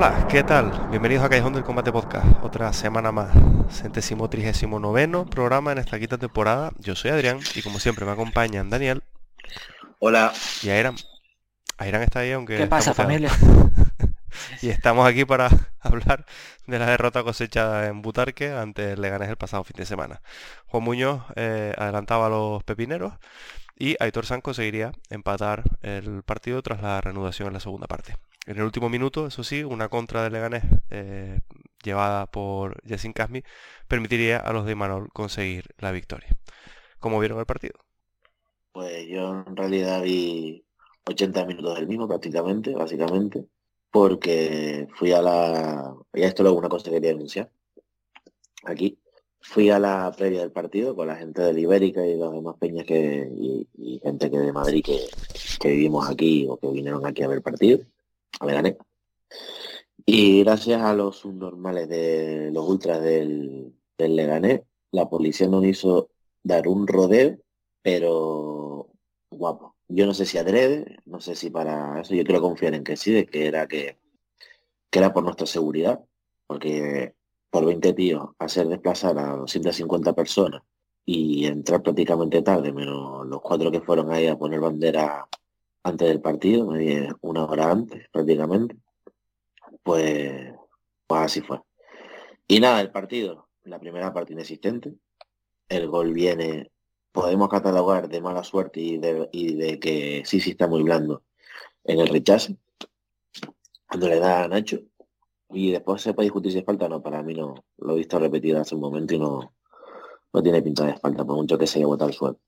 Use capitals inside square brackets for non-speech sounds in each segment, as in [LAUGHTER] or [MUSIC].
Hola, ¿qué tal? Bienvenidos a Callejón del Combate Podcast, otra semana más, centésimo trigésimo noveno programa en esta quinta temporada. Yo soy Adrián y como siempre me acompañan Daniel. Hola. Y Airam. Airam está ahí aunque... ¿Qué pasa familia? [LAUGHS] y estamos aquí para [LAUGHS] hablar de la derrota cosechada en Butarque ante el Leganés el pasado fin de semana. Juan Muñoz eh, adelantaba a los pepineros y Aitor San conseguiría empatar el partido tras la reanudación en la segunda parte. En el último minuto, eso sí, una contra de Leganés eh, llevada por Yacine Casmi permitiría a los de Manol conseguir la victoria. ¿Cómo vieron el partido? Pues yo en realidad vi 80 minutos del mismo prácticamente, básicamente, porque fui a la... Ya esto es una cosa que quería denunciar. Aquí. Fui a la previa del partido con la gente de Ibérica y los demás peñas que, y, gente que de Madrid que, que vivimos aquí o que vinieron aquí a ver el partido me gané. Y gracias a los subnormales de los ultras del, del Leganés, la policía nos hizo dar un rodeo, pero guapo. Yo no sé si adrede, no sé si para eso, yo quiero confiar en que sí, de que era que, que era por nuestra seguridad, porque por 20 tíos hacer desplazar a 250 personas y entrar prácticamente tarde, menos los cuatro que fueron ahí a poner bandera antes del partido, una hora antes prácticamente, pues, pues así fue. Y nada, el partido, la primera parte inexistente, el gol viene, podemos catalogar de mala suerte y de, y de que sí, sí está muy blando en el rechazo, cuando le da a Nacho, y después se puede discutir si es falta no, para mí no, lo he visto repetido hace un momento y no, no tiene pinta de falta, por mucho que se haya botado el suelo.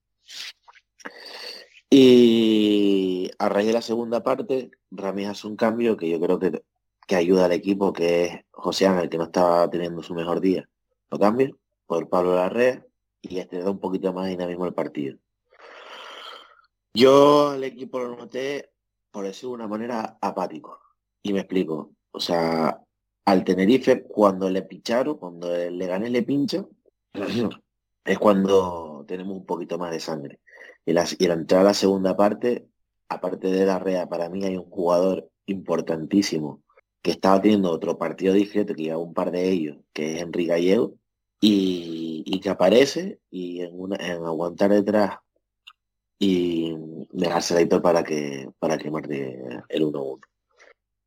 Y a raíz de la segunda parte, Ramírez hace un cambio que yo creo que, que ayuda al equipo, que es José Ángel, que no estaba teniendo su mejor día. Lo cambia por Pablo Larrea y este da un poquito más dinamismo al partido. Yo al equipo lo noté, por decirlo de una manera, apático. Y me explico. O sea, al Tenerife, cuando le picharon, cuando le gané le pincha, [CLEARS THROAT] es cuando tenemos un poquito más de sangre. Y, la, y entrar a la segunda parte, aparte de la REA, para mí hay un jugador importantísimo que estaba teniendo otro partido discreto, que lleva un par de ellos, que es Enrique Gallego, y, que aparece y en, una, en aguantar detrás y dejarse el editor para que para que marque el 1-1.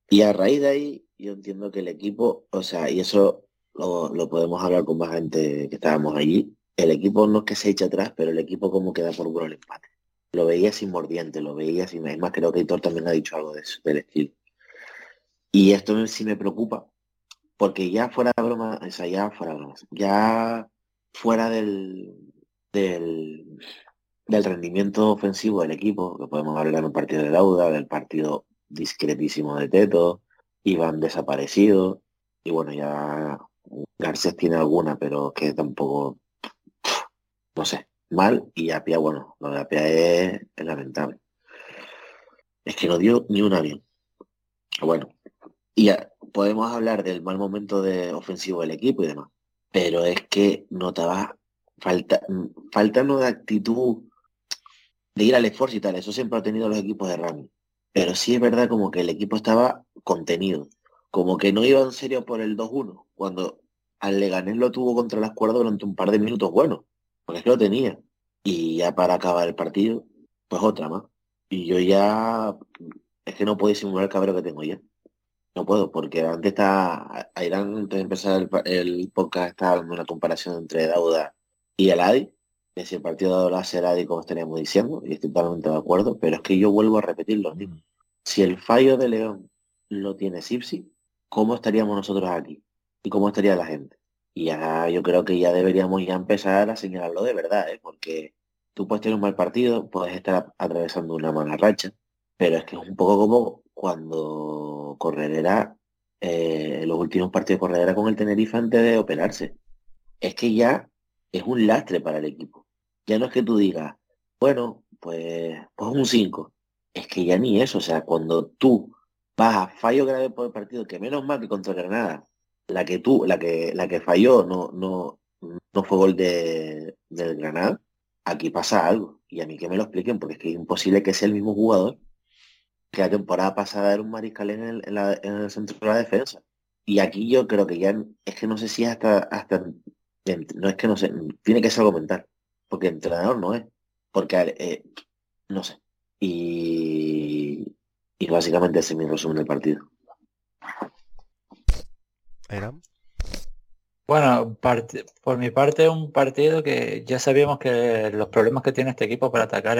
Y a raíz de ahí, yo entiendo que el equipo, o sea, y eso lo, lo podemos hablar con más gente que estábamos allí, el equipo no es que se eche atrás, pero el equipo como queda por bueno el empate. Lo veía sin mordiente, lo veía sin... más creo que Hitor también ha dicho algo de eso, estilo. Y esto sí me preocupa, porque ya fuera de broma, o sea, ya fuera de bromas, ya fuera del, del, rendimiento ofensivo del equipo, que podemos hablar en un partido de Dauda, del partido discretísimo de Teto, Iván desaparecido, y bueno, ya Garcés tiene alguna, pero que tampoco, no sé, mal, y Apia, bueno, lo de Apia es, lamentable. Es que no dio ni una bien. Bueno, y podemos hablar del mal momento de ofensivo del equipo y demás, pero es que no te va falta, faltando de actitud de ir al esfuerzo y tal, eso siempre ha tenido los equipos de Rami. Pero sí es verdad como que el equipo estaba contenido, como que no iba en serio por el 2-1, cuando al Leganés lo tuvo contra las cuerdas durante un par de minutos bueno, porque es que lo tenía. Y ya para acabar el partido, pues otra más. Y yo ya, es que no puedo simular el cabrero que tengo ya. No puedo, porque antes está, Ayrán, antes de empezar el, podcast, estaba hablando una comparación entre Dauda y Aladi, que si el partido de la Seradi, como estaríamos diciendo, y estoy totalmente de acuerdo, pero es que yo vuelvo a repetir lo mismo. Si el fallo de León lo tiene Sipsi, ¿cómo estaríamos nosotros aquí? ¿Y cómo estaría la gente? Y ya yo creo que ya deberíamos ya empezar a señalarlo de verdad, ¿eh? porque tú puedes tener un mal partido, puedes estar atravesando una mala racha, pero es que es un poco como cuando Corredera, eh, los últimos partidos de Corredera con el Tenerife antes de operarse. Es que ya es un lastre para el equipo. Ya no es que tú digas, bueno, pues, pues un 5. Es que ya ni eso, o sea, cuando tú vas a fallo grave por el partido, que menos mal que contra Granada, la que tú, la que, la que falló no, no, no fue gol de, del Granada, aquí pasa algo. Y a mí que me lo expliquen, porque es que es imposible que sea el mismo jugador que la temporada pasada era un mariscal en el, en el centro de la defensa. Y aquí yo creo que ya es que no sé si hasta, hasta no es que no sé, tiene que ser algo mental, porque entrenador no es, porque eh, no sé. Y, y básicamente ese es mi resumen del partido. Bueno, por mi parte un partido que ya sabíamos que los problemas que tiene este equipo para atacar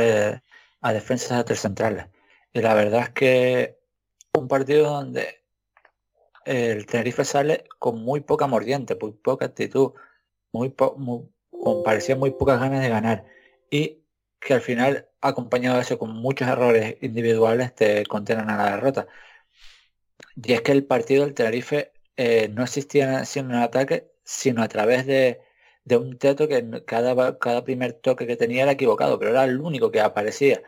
a defensas tres centrales. Y la verdad es que un partido donde el Tenerife sale con muy poca mordiente, muy poca actitud, muy, parecía muy pocas ganas de ganar. Y que al final, acompañado de eso con muchos errores individuales, te condenan a la derrota. Y es que el partido del Tenerife eh, no existía en un ataque, sino a través de, un teto que cada, cada primer toque que tenía era equivocado, pero era el único que aparecía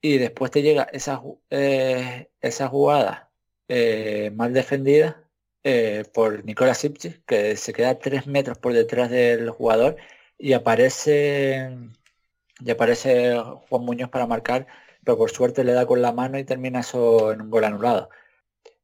y después te llega esa, eh, esa jugada eh, mal defendida por Nicolás Sipchis, que se queda tres metros por detrás del jugador y aparece y aparece Juan Muñoz para marcar, pero por suerte le da con la mano y termina eso en un gol anulado.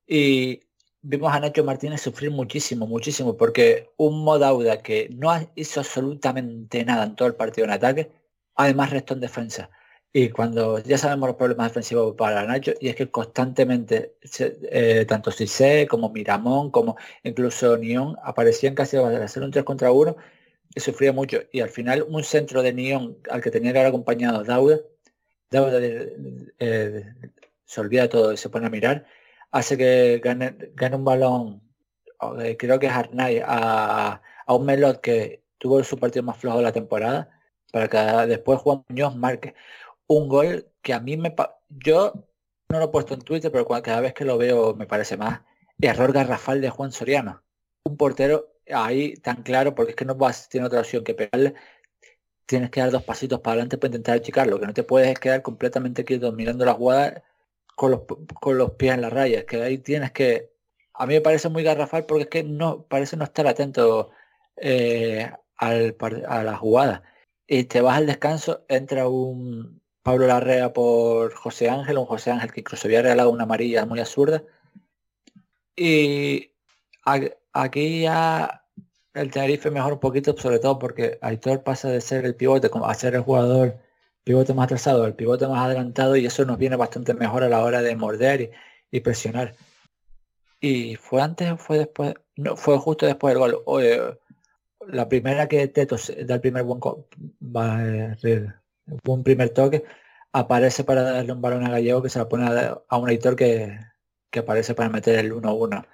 Y vimos a Nacho Martínez sufrir muchísimo, muchísimo, porque un Modauda que no hizo absolutamente nada en todo el partido en ataque, además restó en defensa. Y cuando ya sabemos los problemas defensivos para Nacho, y es que constantemente, eh, tanto Cissé como Miramón, como incluso Nión, aparecían casi a hacer un 3 contra 1 y sufría mucho. Y al final un centro de Nión al que tenía que haber acompañado Dauda, Dauda eh, se olvida todo y se pone a mirar, hace que gane, un balón, creo que es Arnay, a, a un Melot que tuvo su partido más flojo de la temporada, para que después Juan Muñoz marque un gol que a mí me... Yo no lo he puesto en Twitter, pero cada vez que lo veo me parece más error garrafal de Juan Soriano. Un portero ahí tan claro, porque es que no vas, tiene otra opción que pegarle. Tienes que dar dos pasitos para adelante para intentar achicarlo, que no te puedes quedar completamente quieto mirando la jugada con los, con los pies en la raya. que ahí tienes que... A mí me parece muy garrafal porque es que no parece no estar atento eh, al, a la jugada. Y te vas al descanso, entra un, Pablo Larrea por José Ángel, un José Ángel que incluso había regalado una amarilla muy absurda. Y aquí ya el Tenerife mejor un poquito, sobre todo porque Aitor pasa de ser el pivote a ser el jugador pivote más atrasado, el pivote más adelantado y eso nos viene bastante mejor a la hora de morder y, presionar. Y fue antes o fue después, no, fue justo después del gol. la primera que Teto da el primer buen un primer toque, aparece para darle un balón a Gallego que se la pone a, un editor que, aparece para meter el 1-1.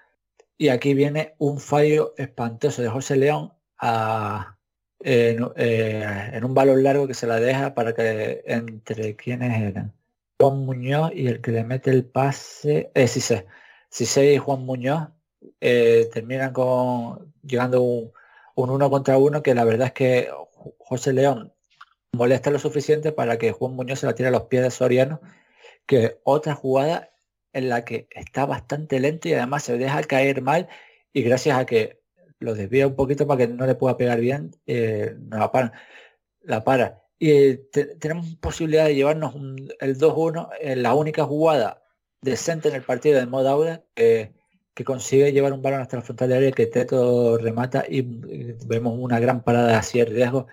Y aquí viene un fallo espantoso de José León a, en, eh, en, un balón largo que se la deja para que entre quienes eran. Juan Muñoz y el que le mete el pase, eh, si se y Juan Muñoz eh, terminan con llegando un, un, uno contra uno que la verdad es que José León molesta lo suficiente para que Juan Muñoz se la tire a los pies de Soriano, que otra jugada en la que está bastante lento y además se deja caer mal y gracias a que lo desvía un poquito para que no le pueda pegar bien, eh, no la para. La para. Y eh, tenemos posibilidad de llevarnos el 2-1 en la única jugada decente en el partido de modo Auda que consigue llevar un balón hasta la frontal de área que Teto remata y, vemos una gran parada así el riesgo.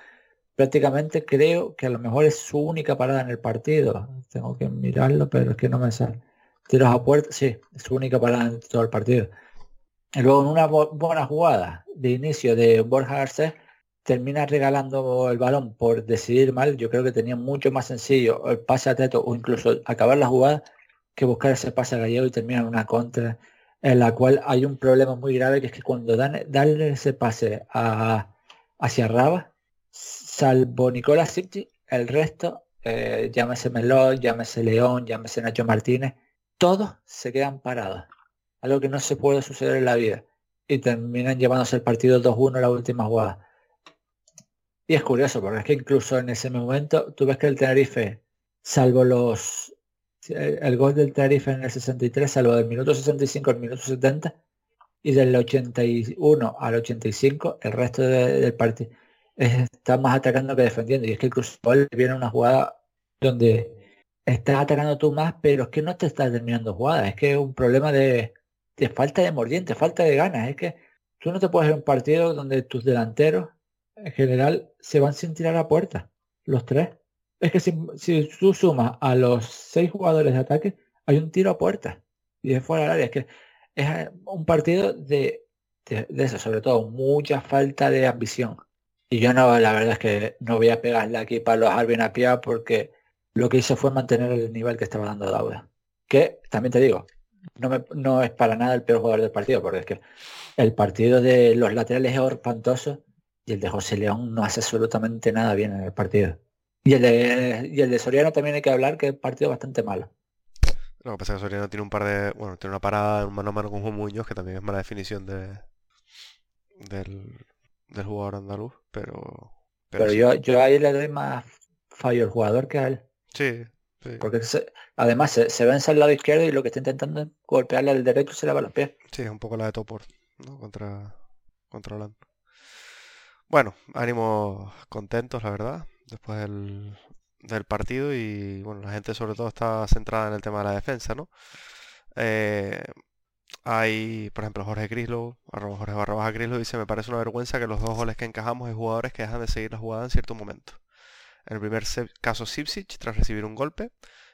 Prácticamente creo que a lo mejor es su única parada en el partido. Tengo que mirarlo, pero es que no me sale. Tiros a puerta, sí, es su única parada en todo el partido. Luego en una buena jugada de inicio de Borja Garcés, termina regalando el balón por decidir mal. Yo creo que tenía mucho más sencillo el pase a Teto o incluso acabar la jugada que buscar ese pase a Gallego y termina en una contra en la cual hay un problema muy grave que es que cuando dan, ese pase a, hacia Raba, salvo Nicolás Sipti, el resto, eh, llámese Melón, llámese León, llámese Nacho Martínez, todos se quedan parados algo que no se puede suceder en la vida. Y terminan llevándose el partido 2-1 la última jugada. Y es curioso, porque es que incluso en ese momento tú ves que el Tenerife, salvo los el gol del Tenerife en el 63, salvo del minuto 65 al minuto 70, y del 81 al 85, el resto del partido está más atacando que defendiendo. Y es que incluso viene una jugada donde estás atacando tú más, pero es que no te estás terminando jugada. Es que es un problema de, de falta de mordiente, falta de ganas. Es que tú no te puedes ver un partido donde tus delanteros en general se van sin tirar a puerta, los tres. Es que si, tú sumas a los seis jugadores de ataque, hay un tiro a puerta y de fuera del área. Es que es eh, un partido de, de, eso, sobre todo, mucha falta de ambición. Y yo no, la verdad es que no voy a pegarle aquí para los Alvin a pie porque lo que hizo fue mantener el nivel que estaba dando Dauda. Que también te digo, no, es para nada el peor jugador del partido, porque es que el partido de los laterales es espantoso y el de José León no hace absolutamente nada bien en el partido. Y el de, y el de Soriano también hay que hablar que es un partido bastante malo. Lo que pasa es que Soriano tiene un par de. Bueno, tiene una parada mano a mano con Juan Muñoz, que también es mala definición de del, del jugador andaluz, pero. Pero, yo, yo ahí le doy más fallo al jugador que a él. Sí, porque además se, se, vence al lado izquierdo y lo que está intentando es golpearle al derecho se le va los pies. Sí, es un poco la de Topor, ¿no? Contra, contra Bueno, ánimos contentos, la verdad, después del, del, partido y bueno, la gente sobre todo está centrada en el tema de la defensa, ¿no? Eh, hay, por ejemplo, Jorge Grislow, Jorge barra baja Grislow, dice, me parece una vergüenza que los dos goles que encajamos hay jugadores que dejan de seguir la jugada en cierto momento. En el primer caso Sipsic tras recibir un golpe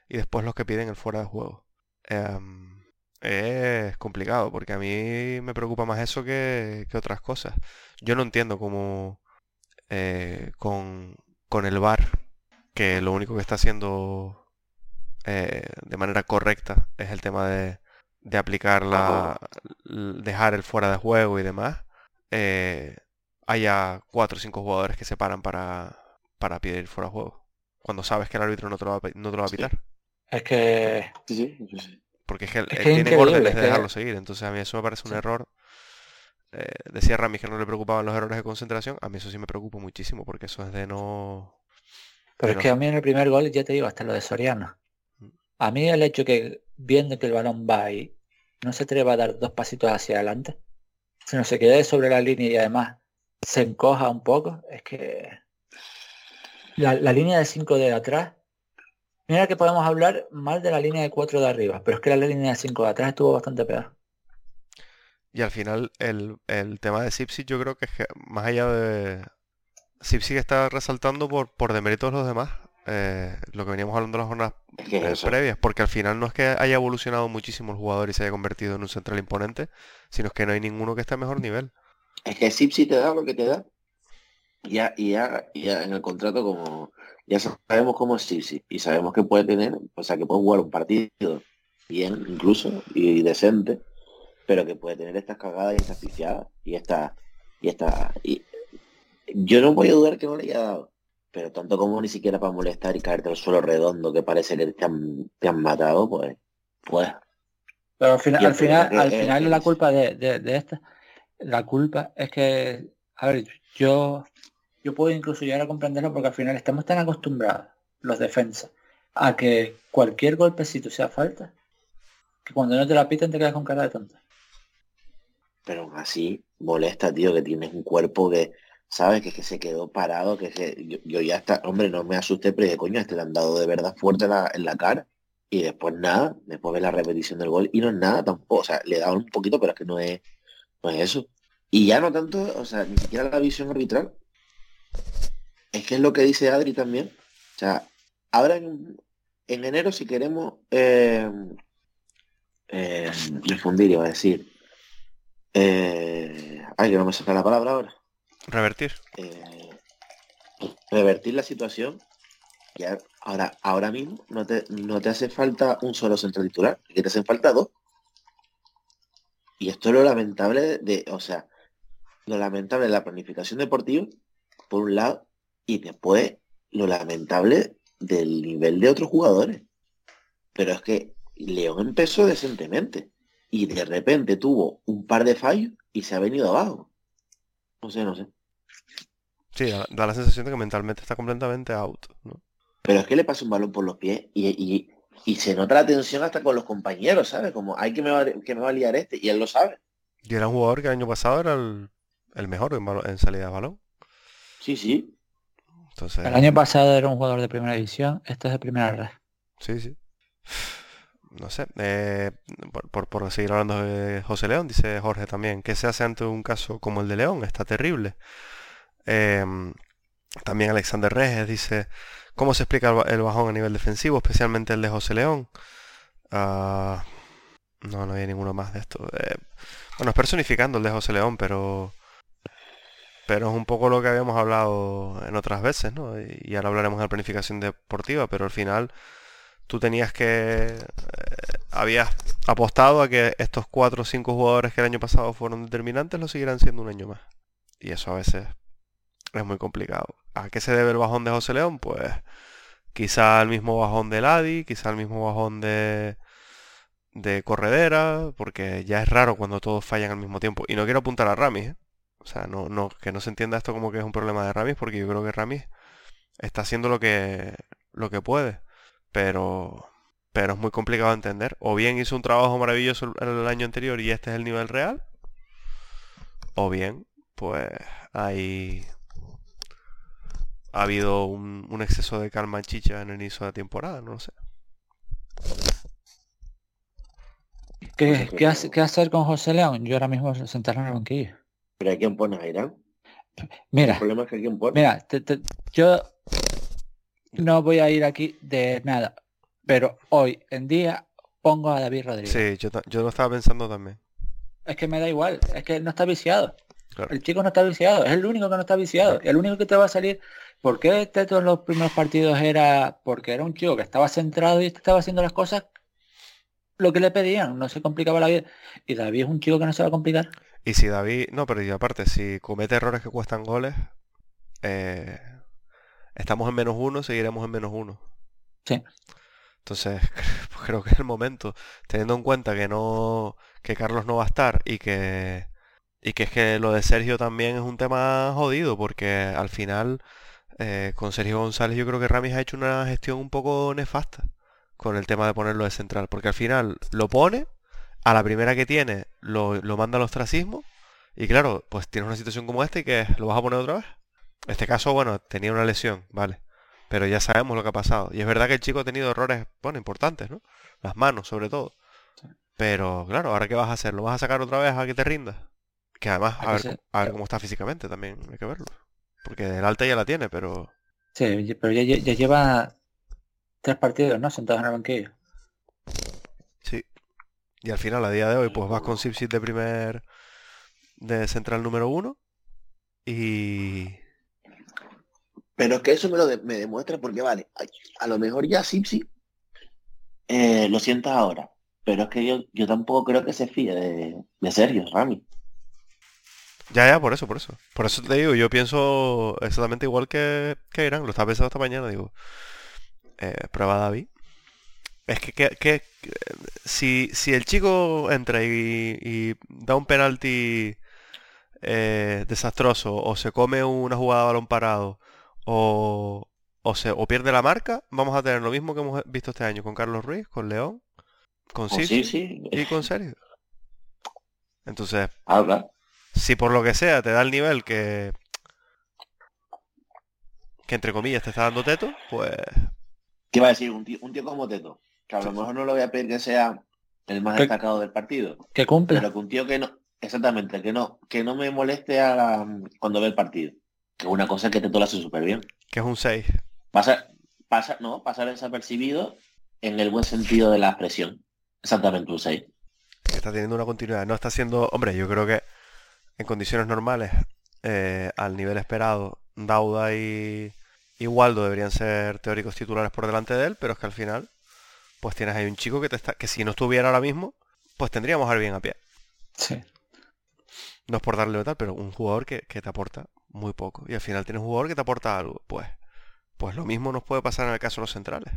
y después los que piden el fuera de juego. Em, es complicado porque a mí me preocupa más eso que, otras cosas. Yo no entiendo cómo eh, con, con, el VAR, que lo único que está haciendo eh, de manera correcta es el tema de, de aplicar la, dejar el fuera de juego y demás, eh, haya cuatro o cinco jugadores que se paran para, para pedir fuera de juego. Cuando sabes que el árbitro no te lo va, a, no te lo va a pitar. Es que... Porque es que, él, tiene órdenes de dejarlo seguir. Entonces a mí eso me parece un error. Eh, decía Ramis que no le preocupaban los errores de concentración. A mí eso sí me preocupa muchísimo porque eso es de no... Pero es que a mí en el primer gol, ya te digo, hasta lo de Soriano. Mm. A mí el hecho que viendo que el balón va ahí, no se atreva a dar dos pasitos hacia adelante, sino se quede sobre la línea y además se encoja un poco, es que la, línea de 5 de atrás, mira que podemos hablar mal de la línea de 4 de arriba, pero es que la línea de 5 de atrás estuvo bastante peor. Y al final el, tema de Sipsi yo creo que es que más allá de... Sipsi está resaltando por, por deméritos los demás, eh, lo que veníamos hablando en las jornadas eh, previas, porque al final no es que haya evolucionado muchísimo el jugador y se haya convertido en un central imponente, sino es que no hay ninguno que esté a mejor nivel. Es que Sipsi te da lo que te da ya, y ya, ya en el contrato como ya sabemos cómo es Sipsi y sabemos que puede tener, o sea que puede jugar un partido bien incluso y decente, pero que puede tener estas cagadas y estas pifiadas y esta y esta y yo no voy a dudar que no le haya dado, pero tanto como ni siquiera para molestar y caerte al suelo redondo que parece que te han, te han matado, pues, pues. Pero al final, al final, al final que la culpa de, de, de esta, la culpa es que, a ver, yo, yo puedo incluso llegar a comprenderlo porque al final estamos tan acostumbrados, los defensas, a que cualquier golpecito sea falta, que cuando no te la piten te quedas con cara de tonto. Pero aún así molesta, tío, que tienes un cuerpo que, ¿sabes? Que, se quedó parado, que, que yo, ya está, hombre, no me asusté, pero dije, coño, este le han dado de verdad fuerte en la, cara. Y después nada, después ve la repetición del gol y no es nada tampoco, o sea, le da un poquito, pero es que no es, no es eso. Y ya no tanto, o sea, ni siquiera la visión arbitral. Es que es lo que dice Adri también. O sea, ahora en, en enero si queremos eh, eh, difundir, iba a decir, eh, ay, que no me saca la palabra ahora. Revertir. Eh, revertir la situación. Que a- ahora, ahora mismo no te, no te hace falta un solo centro titular, que te hacen falta dos. Y esto es lo lamentable de, de- o sea, lo lamentable de la planificación deportiva, por un lado, y después lo lamentable del nivel de otros jugadores. Pero es que León empezó decentemente y de repente tuvo un par de fallos y se ha venido abajo. No sé, no sé. Sí, da, la sensación de que mentalmente está completamente out. ¿no? Pero es que le pasa un balón por los pies y, y- y se nota la tensión hasta con los compañeros, ¿sabes? Como, hay que me va, que me va a liar este, y él lo sabe. Y era un jugador que el año pasado era el, el mejor en, en salida de balón. Sí, sí. Entonces, El año pasado era un jugador de primera división, esto es de primera red. sí, sí. No sé, eh, por, por, por seguir hablando de José León, dice Jorge también, ¿qué se hace ante un caso como el de León? Está terrible. Em, también Alexander Reges dice, ¿cómo se explica el, ba- el bajón a nivel defensivo, especialmente el de José León? Ah, no, no había ninguno más de esto. Eh, bueno, es personificando el de José León, pero pero es un poco lo que habíamos hablado en otras veces, ¿no? Y, ahora hablaremos de la planificación deportiva, pero al final tú tenías que... eh, habías apostado a que estos cuatro o cinco jugadores que el año pasado fueron determinantes lo seguirán siendo un año más. Y eso a veces es muy complicado. ¿A qué se debe el bajón de José León? Pues quizá el mismo bajón de Ladi, quizá el mismo bajón de de corredera, porque ya es raro cuando todos fallan al mismo tiempo. Y no quiero apuntar a Ramis, ¿eh? O sea, no, no, que no se entienda esto como que es un problema de Ramis, porque yo creo que Ramis está haciendo lo que, lo que puede. Pero, pero es muy complicado de entender. O bien hizo un trabajo maravilloso el, año anterior y este es el nivel real. O bien, pues hay... Ha habido un, exceso de calma en chicha en el inicio de la temporada, no lo sé. ¿Qué, qué hacer con José León? Yo ahora mismo sentarlo en el banquillo. Pero ¿a quién pones a Irán? El Mira, problema es que a quién pones. mira, te- te- yo no voy a ir aquí de nada, pero hoy en día pongo a David Rodríguez. Sí, yo, yo lo estaba pensando también. Es que me da igual, es que no está viciado. Claro. El chico no está viciado, es el único que no está viciado. El único que te va a salir. ¿Por qué este todos los primeros partidos era? Porque era un chico que estaba centrado y estaba haciendo las cosas lo que le pedían, no se complicaba la vida. Y David es un chico que no se va a complicar. Y si David, no, pero y aparte, si comete errores que cuestan goles, eh, estamos en menos uno, seguiremos en menos uno. Sí. Entonces, [LAUGHS] pues creo que es el momento, teniendo en cuenta que no, que Carlos no va a estar y que, y que es que lo de Sergio también es un tema jodido, porque al final, eh, con Sergio González yo creo que Ramis ha hecho una gestión un poco nefasta con el tema de ponerlo de central, porque al final lo pone, a la primera que tiene lo, lo manda al ostracismo, y claro, pues tienes una situación como esta y que lo vas a poner otra vez. En este caso, bueno, tenía una lesión, vale. Pero ya sabemos lo que ha pasado. Y es verdad que el chico ha tenido errores, bueno, importantes, ¿no? Las manos, sobre todo. Pero, claro, ¿ahora qué vas a hacer? ¿Lo vas a sacar otra vez a que te rindas? Que además, a ver, a ver cómo está físicamente también, hay que verlo. Porque el alta ya la tiene, pero... Sí, pero ya, ya lleva tres partidos, ¿no? Sentados en el banquillo. Y al final, a día de hoy, pues vas con Sipsit de primer... De central número uno. Y... Pero es que eso me lo de- me demuestra porque, vale, a lo mejor ya Sipsi eh, lo sientas ahora. Pero es que yo, yo tampoco creo que se fíe de, de Sergio, Rami. Ya, ya, por eso, por eso. Por eso te digo, yo pienso exactamente igual que, que Irán. Lo estaba pensando esta mañana, digo. eh, prueba David. Es que, que- que- si, si el chico entra y, y da un penalti eh, desastroso, o se come una jugada de balón parado, o, o, se, o pierde la marca, vamos a tener lo mismo que hemos visto este año con Carlos Ruiz, con León, con Sisi sí, sí. y con Sergio. Entonces, Habla. si por lo que sea te da el nivel que que entre comillas te está dando teto, pues ¿Qué va a decir? Un tío, un tío como Teto. Que a lo mejor no lo voy a pedir que sea el más Que- destacado del partido. Que cumpla. Pero que un tío que no, exactamente, que no, que no me moleste a la- cuando ve el partido. Que es una cosa que Teto lo hace súper bien. que es un 6. Pasa, pasa, no, pasar desapercibido en el buen sentido de la expresión. Exactamente un 6. que está teniendo una continuidad. No está siendo, hombre, yo creo que en condiciones normales, eh, al nivel esperado, Dauda y, y Waldo deberían ser teóricos titulares por delante de él, pero es que al final, pues tienes ahí un chico que te está, que si no estuviera ahora mismo, pues tendríamos a bien a pie. Sí. No es por darle tal, pero un jugador que, que te aporta muy poco. Y al final tienes un jugador que te aporta algo. Pues, pues lo mismo nos puede pasar en el caso de los centrales.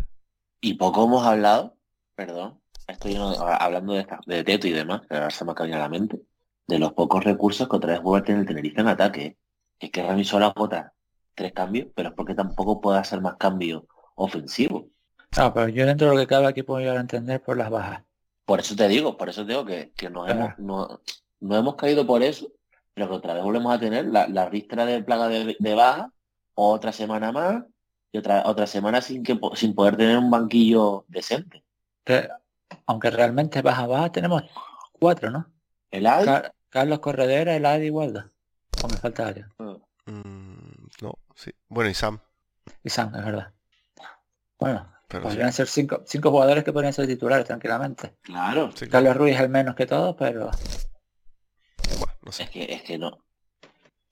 Y poco hemos hablado, perdón, estoy hablando de, esta- de Teto y demás, que ahora se me acaba de venir a la mente, de los pocos recursos que otra vez a tener el Tenerife en ataque. Es que Rami solo agota tres cambios, pero es porque tampoco puede hacer más cambios ofensivos. Ah, pero yo dentro de lo que cabe aquí puedo llegar a entender por las bajas. Por eso te digo, por eso te digo que, que nos, Ah. hemos, no, no hemos caído por eso, pero que otra vez volvemos a tener la, la ristra de plaga de, de baja, otra semana más, y otra, otra semana sin que sin poder tener un banquillo decente. Que, aunque realmente baja baja tenemos cuatro, ¿no? El AD, Car- Carlos Corredera, el Adi y Waldo. O me falta alguien. Mm, no, sí. Bueno, y Sam. Y Sam, es verdad. Bueno, Pero sí. podrían ser cinco, cinco jugadores que podrían ser titulares tranquilamente. claro, Sí, claro. Carlos Ruiz el menos que todos, pero Bueno, no sé. es que, es que no.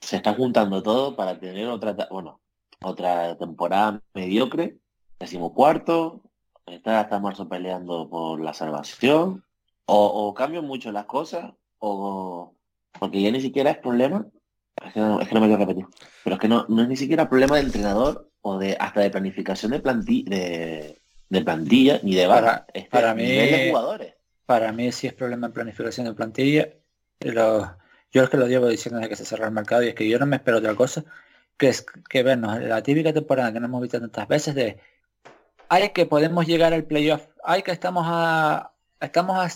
Se está juntando todo para tener otra, bueno, otra temporada mediocre, decimocuarto, está hasta marzo peleando por la salvación, o, o cambian mucho las cosas, o porque ya ni siquiera es problema, es que no, es que no me quiero repetir, pero es que no, no es ni siquiera problema del entrenador o de hasta de planificación de plantilla, de, de plantilla ni de Para- baja, es de para mí- de jugadores. para mí sí es problema en planificación de plantilla. Y lo- yo es que lo llevo diciendo desde que se cerró el mercado y es que yo no me espero otra cosa que es que vernos la típica temporada que no hemos visto tantas veces de hay que podemos llegar al playoff, hay que estamos a estamos a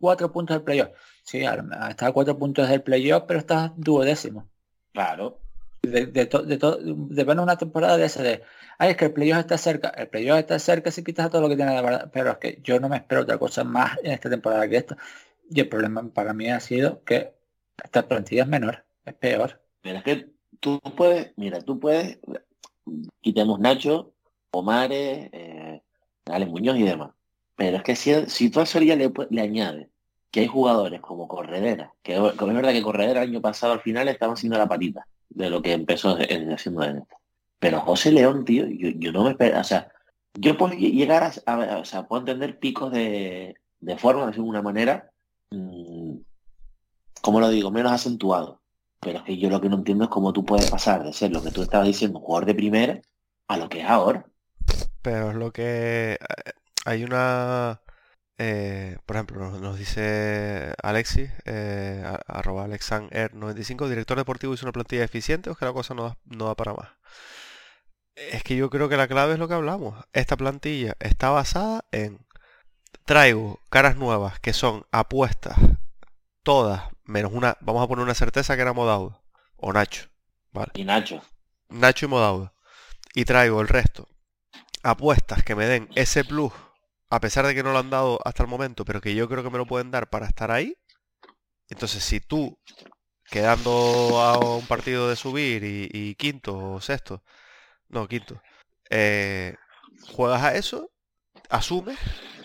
cuatro puntos del playoff. Sí, está a cuatro puntos del playoff, pero está duodécimo. Claro, De, de, to- de, to- de una temporada de esa de ay es que el playoff está cerca, el playoff está cerca si quitas a todo lo que tiene de verdad, pero es que yo no me espero otra cosa más en esta temporada que esto. Y el problema para mí ha sido que esta plantilla es menor, es peor. Pero es que tú puedes, mira, tú puedes, quitemos Nacho, Omares, eh, Alex Muñoz y demás. Pero es que si, si tú a ya le, le añades que hay jugadores como Corredera, que, que es verdad que Corredera el año pasado al final estaba haciendo la patita de lo que empezó haciendo esto. Pero José León, tío, yo, yo no me espero, o sea, yo puedo lle- llegar a, a- o sea, puedo entender picos de, de forma, de alguna manera, mm, como lo digo, menos acentuado. Pero es que yo lo que no entiendo es cómo tú puedes pasar de ser lo que tú estabas diciendo, jugador de primera, a lo que es ahora. Pero es lo que... eh, Hay una... eh, por ejemplo, nos, nos dice Alexis, eh, a- arroba alexaner95, director deportivo hizo una plantilla eficiente o es que la cosa no da, no da para más. Es que yo creo que la clave es lo que hablamos. Esta plantilla está basada en traigo caras nuevas que son apuestas, todas, menos una, vamos a poner una certeza que era Modauda o Nacho, ¿vale? Y Nacho, Nacho y Modauda. Y traigo el resto. Apuestas que me den ese plus, a pesar de que no lo han dado hasta el momento, pero que yo creo que me lo pueden dar para estar ahí. Entonces, si tú, quedando a un partido de subir y, y quinto o sexto, no, quinto, eh, juegas a eso, asumes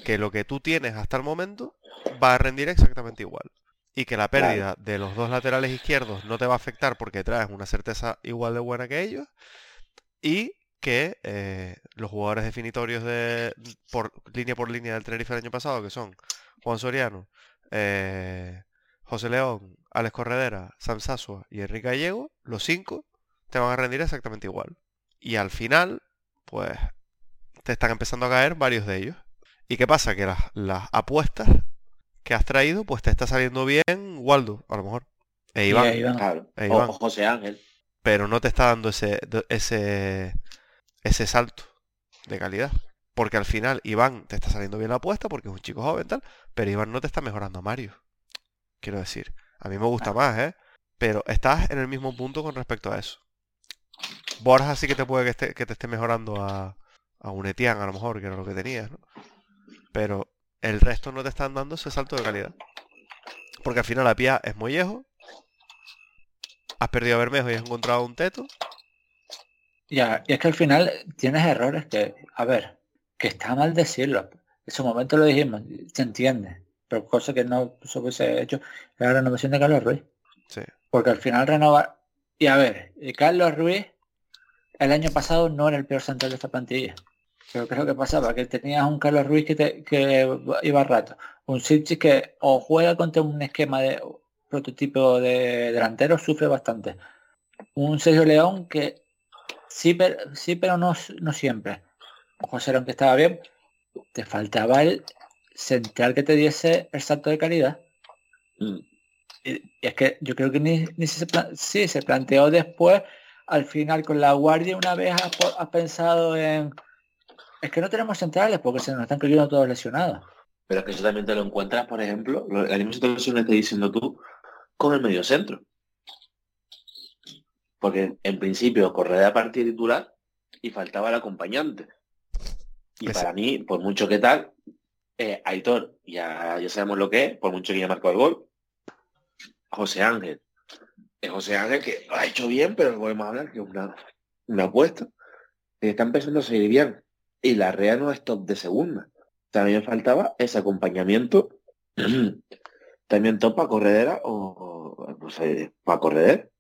que lo que tú tienes hasta el momento va a rendir exactamente igual. Y que la pérdida de los dos laterales izquierdos no te va a afectar porque traes una certeza igual de buena que ellos. Y que eh, los jugadores definitorios de por línea por línea del Tenerife el año pasado, que son Juan Soriano, eh, José León, Alex Corredera, Sam Sasua y Enrique Gallego, los cinco, te van a rendir exactamente igual. Y al final, pues, te están empezando a caer varios de ellos. ¿Y qué pasa? Que las, las apuestas que has traído, pues te está saliendo bien Waldo, a lo mejor. E Iván, ahí van. Claro. Ahí O, o José Ángel. pero no te está dando ese, ese, ese salto de calidad. Porque al final Iván te está saliendo bien la apuesta porque es un chico joven tal, pero Iván no te está mejorando a Mario. Quiero decir, a mí me gusta más, ¿eh? Pero estás en el mismo punto con respecto a eso. Borja sí que te puede que, esté- que te esté mejorando a, a un Etienne a lo mejor, que era lo que tenías, ¿no? Pero el resto no te están dando ese salto de calidad. Porque al final la Pia es mollejo. Has perdido a Bermejo y has encontrado un teto. Ya, y es que al final tienes errores que, a ver, que está mal decirlo. En su momento lo dijimos, se entiende. Pero cosa que no se hubiese hecho la renovación de Carlos Ruiz. Sí. Porque al final renovar... Y a ver, y Carlos Ruiz el año pasado no era el peor central de esta plantilla. Pero ¿qué es lo que pasaba? Que tenías un Carlos Ruiz que, te- que iba rato. Un Sitchi que o juega contra un esquema de prototipo de delantero, sufre bastante. Un Sergio León que sí, pero, sí, pero no, no siempre. José León que estaba bien. Te faltaba el central que te diese el salto de calidad. Mm. Y, y es que yo creo que ni, ni se, sí, se planteó después, al final con la guardia una vez ha, po- ha pensado en... Es que no tenemos centrales porque se nos están cayendo todos lesionados. Pero es que eso también te lo encuentras, por ejemplo, lo- la misma situación que estás diciendo tú, con el medio centro. Porque en principio Correa partía titular y faltaba el acompañante. Y para mí, por mucho que tal, eh, Aitor, ya, ya sabemos lo que es, por mucho que haya marcado el gol. José Ángel. Es José Ángel que lo ha hecho bien, pero podemos hablar que es una, una apuesta. Que está empezando a seguir bien. Y la Rea no es top de segunda. También faltaba ese acompañamiento. [CLEARS THROAT] También top para corredera o, o, para correder.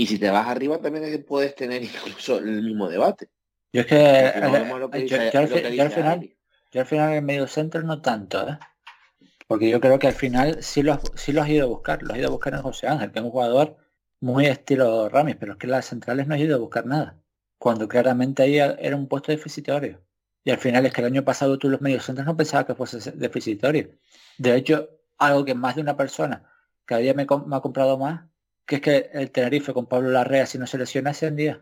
Y si te vas arriba también puedes tener incluso el mismo debate. Yo es que, yo, al, final, el medio centro no tanto, ¿eh? Porque yo creo que al final sí lo, has- sí lo has ido a buscar, lo has ido a buscar en José Ángel, que es un jugador muy estilo Ramis, pero es que en las centrales no has ido a buscar nada. Cuando claramente ahí era un puesto deficitario. Y al final es que el año pasado tú los medios centros no pensabas que fuese deficitario. De hecho, algo que más de una persona cada día me, me ha comprado más, que es que el Tenerife con Pablo Larrea, si no se lesiona, ese día.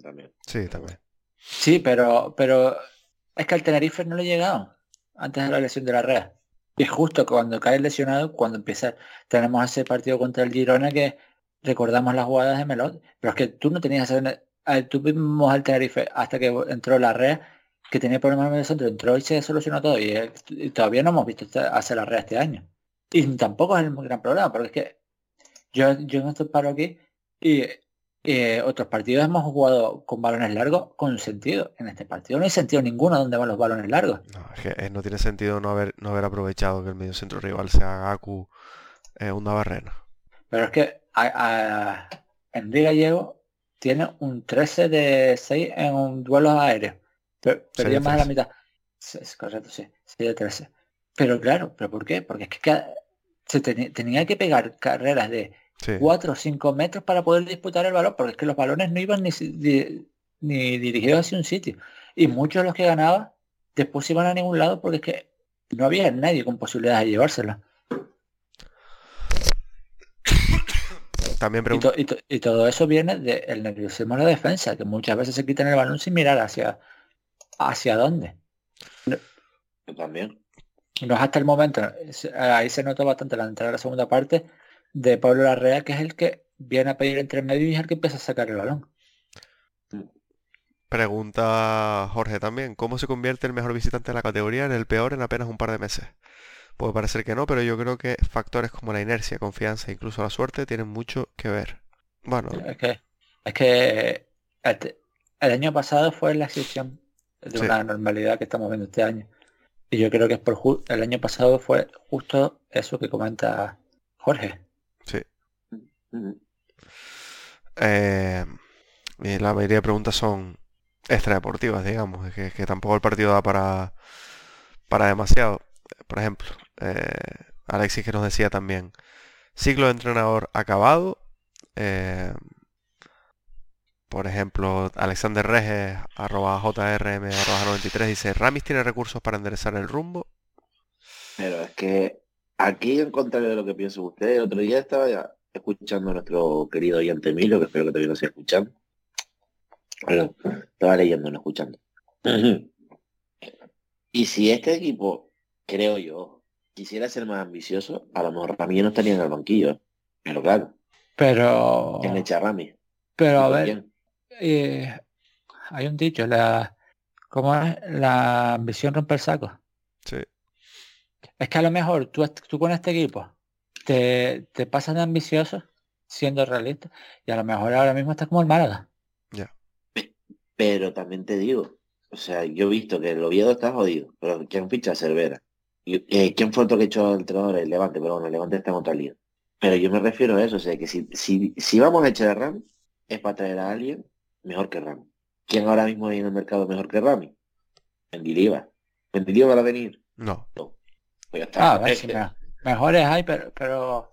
También. Sí, también. Sí, pero, pero es que al Tenerife no le llegaban antes de la lesión de la red. Y justo cuando cae lesionado, cuando empieza, tenemos ese partido contra el Girona que recordamos las jugadas de Melot, pero es que tú no tenías ese- eh, tú vimos al Tenerife hasta que entró la red que tenía problemas en el centro, entró y se solucionó todo y, y todavía no hemos visto hacer la red este año. Y tampoco es el gran problema, porque es que yo, yo no estoy paro aquí y eh, otros partidos hemos jugado con balones largos con sentido. En este partido no hay sentido ninguno donde van los balones largos. No, es que eh, no tiene sentido no haber, no haber aprovechado que el medio centro rival sea Gaku eh, una barrena. Pero es que a, a Enrique Gallego tiene un 13 de 6 en un duelo aéreo. Pero, perdió más de la 13. mitad. Es correcto, sí. 6 de 13. Pero claro, ¿pero por qué? Porque es que cada- se teni- tenía que pegar carreras de Sí. 4 o 5 metros para poder disputar el balón, porque es que los balones no iban ni, ni dirigidos hacia un sitio. Y muchos de los que ganaban después iban a ningún lado porque es que no había nadie con posibilidades de llevársela. También Y, to- y to- y todo eso viene del nerviosismo de la defensa, que muchas veces se quitan el balón sin mirar hacia, hacia dónde. Yo también. No es hasta el momento, ahí se nota bastante la entrada de la segunda parte de Pablo Larrea, que es el que viene a pedir entre medio y es el que empieza a sacar el balón. pregunta Jorge también, ¿cómo se convierte el mejor visitante de la categoría en el peor en apenas un par de meses? Puede parecer que no, pero yo creo que factores como la inercia, confianza e incluso la suerte tienen mucho que ver. Bueno, Es que, es que el, el año pasado fue la excepción de Sí. una normalidad que estamos viendo este año. Y yo creo que es por ju- el año pasado fue justo eso que comenta Jorge. sí. Eh, y la mayoría de preguntas son extradeportivas, digamos, es que, que tampoco el partido da para, para demasiado. Por ejemplo, eh, Alexis que nos decía también, ciclo de entrenador acabado. eh, por ejemplo, Alexander Reges, arroba JRM, arroba 93, dice, Ramis tiene recursos para enderezar el rumbo. Pero es que aquí, en contrario de lo que pienso usted, el otro día estaba ya escuchando a nuestro querido oyente Emilio, que espero que también lo esté escuchando. Perdón, estaba leyendo, no escuchando. [CLEARS THROAT] y si este equipo, creo yo, quisiera ser más ambicioso, a lo mejor Rami no estaría en el banquillo. ¿eh? Pero claro, Pero, ¿quién echa a Rami? pero ¿Y a ver? Eh, hay un dicho, la, ¿cómo es? La ambición rompe el saco. Sí. Es que a lo mejor tú, tú con este equipo te, te pasas de ambicioso, siendo realista, y a lo mejor ahora mismo estás como el Málaga. Pero también te digo, o sea, yo he visto que el Oviedo está jodido, pero ¿quién ficha a Cervera? Y, eh, ¿Quién fue otro que echó al entrenador? El Levante, pero bueno, el Levante está en otra liga. Pero yo me refiero a eso, o sea, que si, si, si vamos a echar a Ram, es para traer a alguien mejor que Ram. ¿Quién ahora mismo hay en el mercado mejor que Rami? Mendiliva. ¿Mendiliva va a venir? No. No. Pues ya está. Ah, a ver, si me- mejores hay, pero, pero,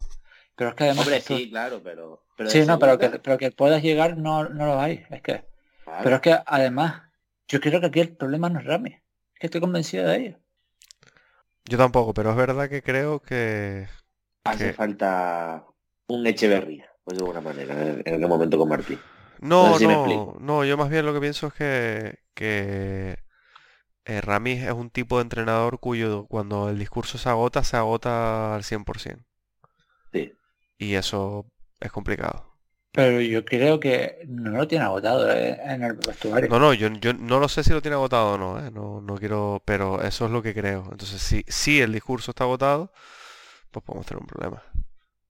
pero es que además... Hombre, tú- sí, claro, pero... pero sí, no, pero que, pero que puedas llegar no, no lo hay. Es que, claro. pero es que además, yo creo que aquí el problema no es Rami. Es que estoy convencido de ello. Yo tampoco, pero es verdad que creo que... hace que- falta un Echeverría, pues de alguna manera, en, aquel momento con Martí. No, No sé si me no, explico. no, yo más bien lo que pienso es que, que eh, Ramis es un tipo de entrenador cuyo cuando el discurso se agota, se agota al 100%. Sí. Y eso es complicado. Pero yo creo que no lo tiene agotado eh, en el vestuario. No, no, yo, yo no lo sé si lo tiene agotado o no, ¿eh? No, no quiero, pero eso es lo que creo. Entonces, si, si el discurso está agotado, pues podemos tener un problema.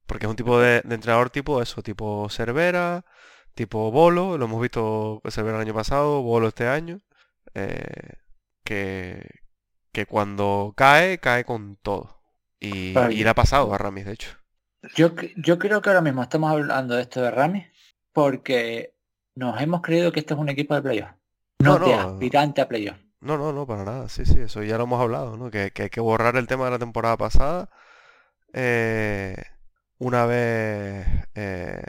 Porque es un tipo de, de entrenador tipo eso, tipo Cervera, tipo Bolo, lo hemos visto Cervera el año pasado, Bolo este año, eh, que, que cuando cae, cae con todo. Y, y le ha pasado a Ramis, de hecho. Yo, yo creo que ahora mismo estamos hablando de esto de Rami porque nos hemos creído que este es un equipo de playoff. No, No, de no. aspirante a playoff. No, no, no, para nada. Sí, sí, eso ya lo hemos hablado, ¿no? Que, que hay que borrar el tema de la temporada pasada. eh, una vez eh,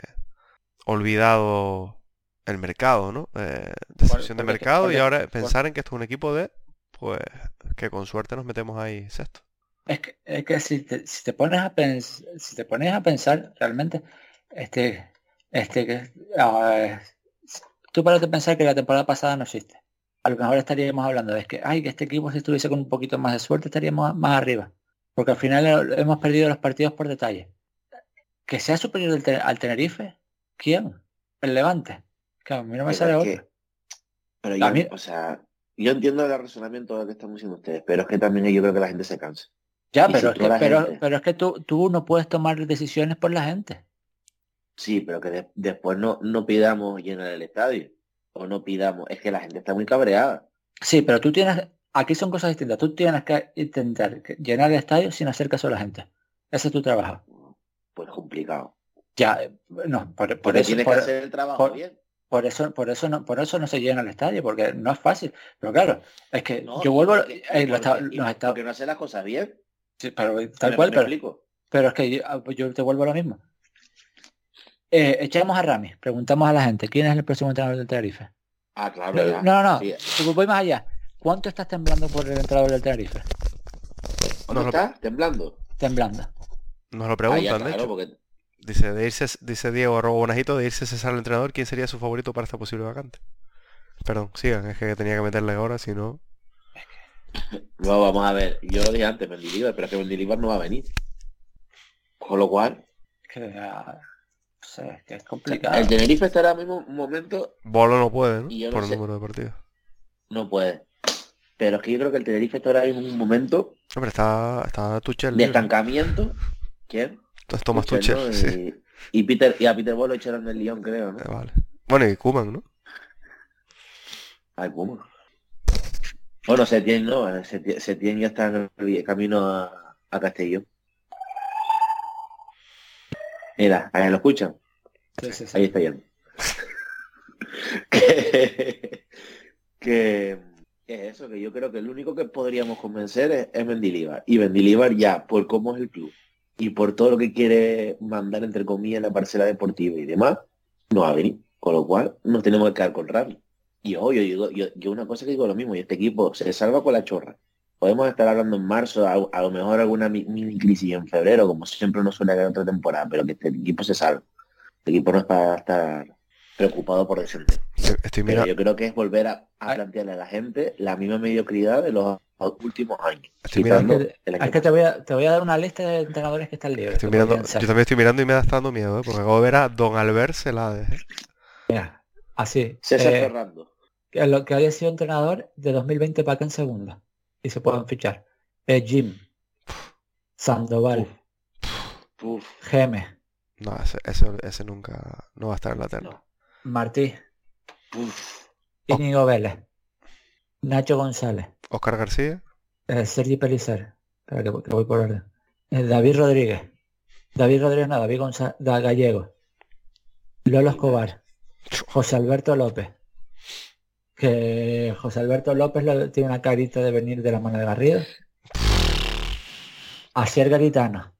olvidado el mercado, ¿no? Eh, decepción de porque- mercado y ahora pensar en que esto es un equipo de, pues, que con suerte nos metemos ahí sexto. Es que, es que si, te, si te pones a pensar, si te pones a pensar realmente, este, este que ah, tú paras de pensar que la temporada pasada no existe. A lo mejor estaríamos hablando de que, ay, que este equipo si estuviese con un poquito más de suerte estaríamos más arriba. Porque al final hemos perdido los partidos por detalle. Que sea superior al Tenerife, ¿quién? El Levante. Que a mí no me Pero sale otro. que- pero yo, mí- o sea, yo entiendo el razonamiento que están diciendo ustedes, pero es que también yo creo que la gente se cansa. Ya, y pero, si es que, pero, gente- pero es que tú, tú no puedes tomar decisiones por la gente. Sí, pero que de- después no, no pidamos llenar el estadio. O no pidamos, es que la gente está muy cabreada. Sí, pero tú tienes, aquí son cosas distintas. Tú tienes que intentar llenar el estadio sin hacer caso a la gente. Ese es tu trabajo. Pues complicado. Ya, eh, no, por, por Porque eso, tienes por, que hacer el trabajo por- bien. por eso, por eso no, por eso no se llena el estadio, porque no es fácil. Pero claro, es que No, yo vuelvo, porque- eh, lo estaba- porque- los estaba- porque no hace las cosas bien. sí, pero tal ¿Me- cual, me pero, explico? pero es que yo, ah, pues yo te vuelvo a lo mismo. Eh, echamos a Rami, preguntamos a la gente, ¿quién es el próximo entrenador del Tenerife? Ah, claro. No, ya. no, no, Sí. voy más allá. ¿Cuánto estás temblando por el entrenador del Tenerife? ¿Dónde No, no. está? Temblando. Temblando. Nos lo Ah, preguntan, ya, de claro, hecho. porque Dice, de irse, dice Diego arroba Bonajito, de irse César el entrenador, ¿quién sería su favorito para esta posible vacante? Perdón, sigan, es que tenía que meterle ahora, si no... [COUGHS] No, vamos a ver. Yo lo dije antes, Mendilibar, pero es que Mendilibar no va a venir. Con lo cual, Que, ah, que es complicado. el Tenerife estará ahora mismo un momento, Bolo no puede, ¿no? Y yo no Por el sé. número de partidos. no puede. Pero es que yo creo que el Tenerife está ahora mismo en un momento Hombre, está, está Tuchel de estancamiento. ¿Quién? Entonces Thomas Tuchel, ¿no? sí. Y, Peter y a Peter Ball lo echaron del Lyon, creo, ¿no? Eh, vale. Bueno, y Kuman, ¿no? Ay, ¿cómo? Bueno, Setién no, eh, Setién, Setién ya está en el camino a, a Castellón. Mira, ahí lo escuchan. Sí, sí, sí. Ahí está yendo. que, [LAUGHS] que, que es eso, que yo creo que el único que podríamos convencer es, es Mendilibar. Y Mendilibar ya, por cómo es el club y por todo lo que quiere mandar, entre comillas, en la parcela deportiva y demás, no va a venir. Con lo cual, nos tenemos que quedar con Rami. Y yo, yo digo, yo, yo una cosa que digo lo mismo, y este equipo se salva con la chorra. Podemos estar hablando en marzo, a, a lo mejor alguna mi- mini crisis en febrero, como siempre nos suele haber otra temporada, pero que este equipo se salva. Este equipo no es para estar preocupado por descender. Estoy, Pero yo creo que es volver a, a plantearle a la gente la misma mediocridad de los últimos años. Estoy mirando- el Es que te voy, a, te voy a dar una lista de entrenadores que están libres. estoy mirando, yo también estoy mirando y me está dando miedo, ¿eh? porque acabo de ver a Don Albert Celades. ¿eh? Mira, así. César eh, Ferrando. que, lo, que haya sido entrenador de 2020 para acá en segunda. Y se pueden fichar. Eh, Jim, Sandoval, Uf, Geme, No, ese, ese, ese nunca no va a estar en la terna. Martí, uf. Íñigo Vélez, Nacho González, Oscar García. eh, Sergi espera que, que voy por orden. Eh, David Rodríguez, David Rodríguez no, David González, Gallego, Lolo Escobar, José Alberto López. Que José Alberto López lo- tiene una carita de venir de la mano de Garrido. Asier Garitano,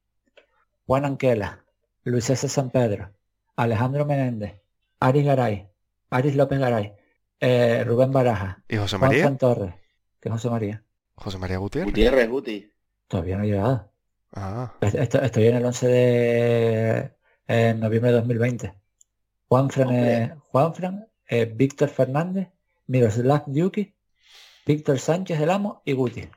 Juan Anquela, Luis César San Pedro, Alejandro Menéndez, Aris Garay, Aris López Garay, eh, Rubén Baraja, ¿Y José Juan María? Juan Torres, que es José María. José María Gutiérrez. Gutiérrez, Guti. Todavía no ha llegado. Ah, Est- est- Estoy en el 11 de eh, noviembre de 2020. Juanfran, Hombre. eh, Juanfran eh, Víctor Fernández, Miroslav Yuki, Víctor Sánchez del Amo y Guti.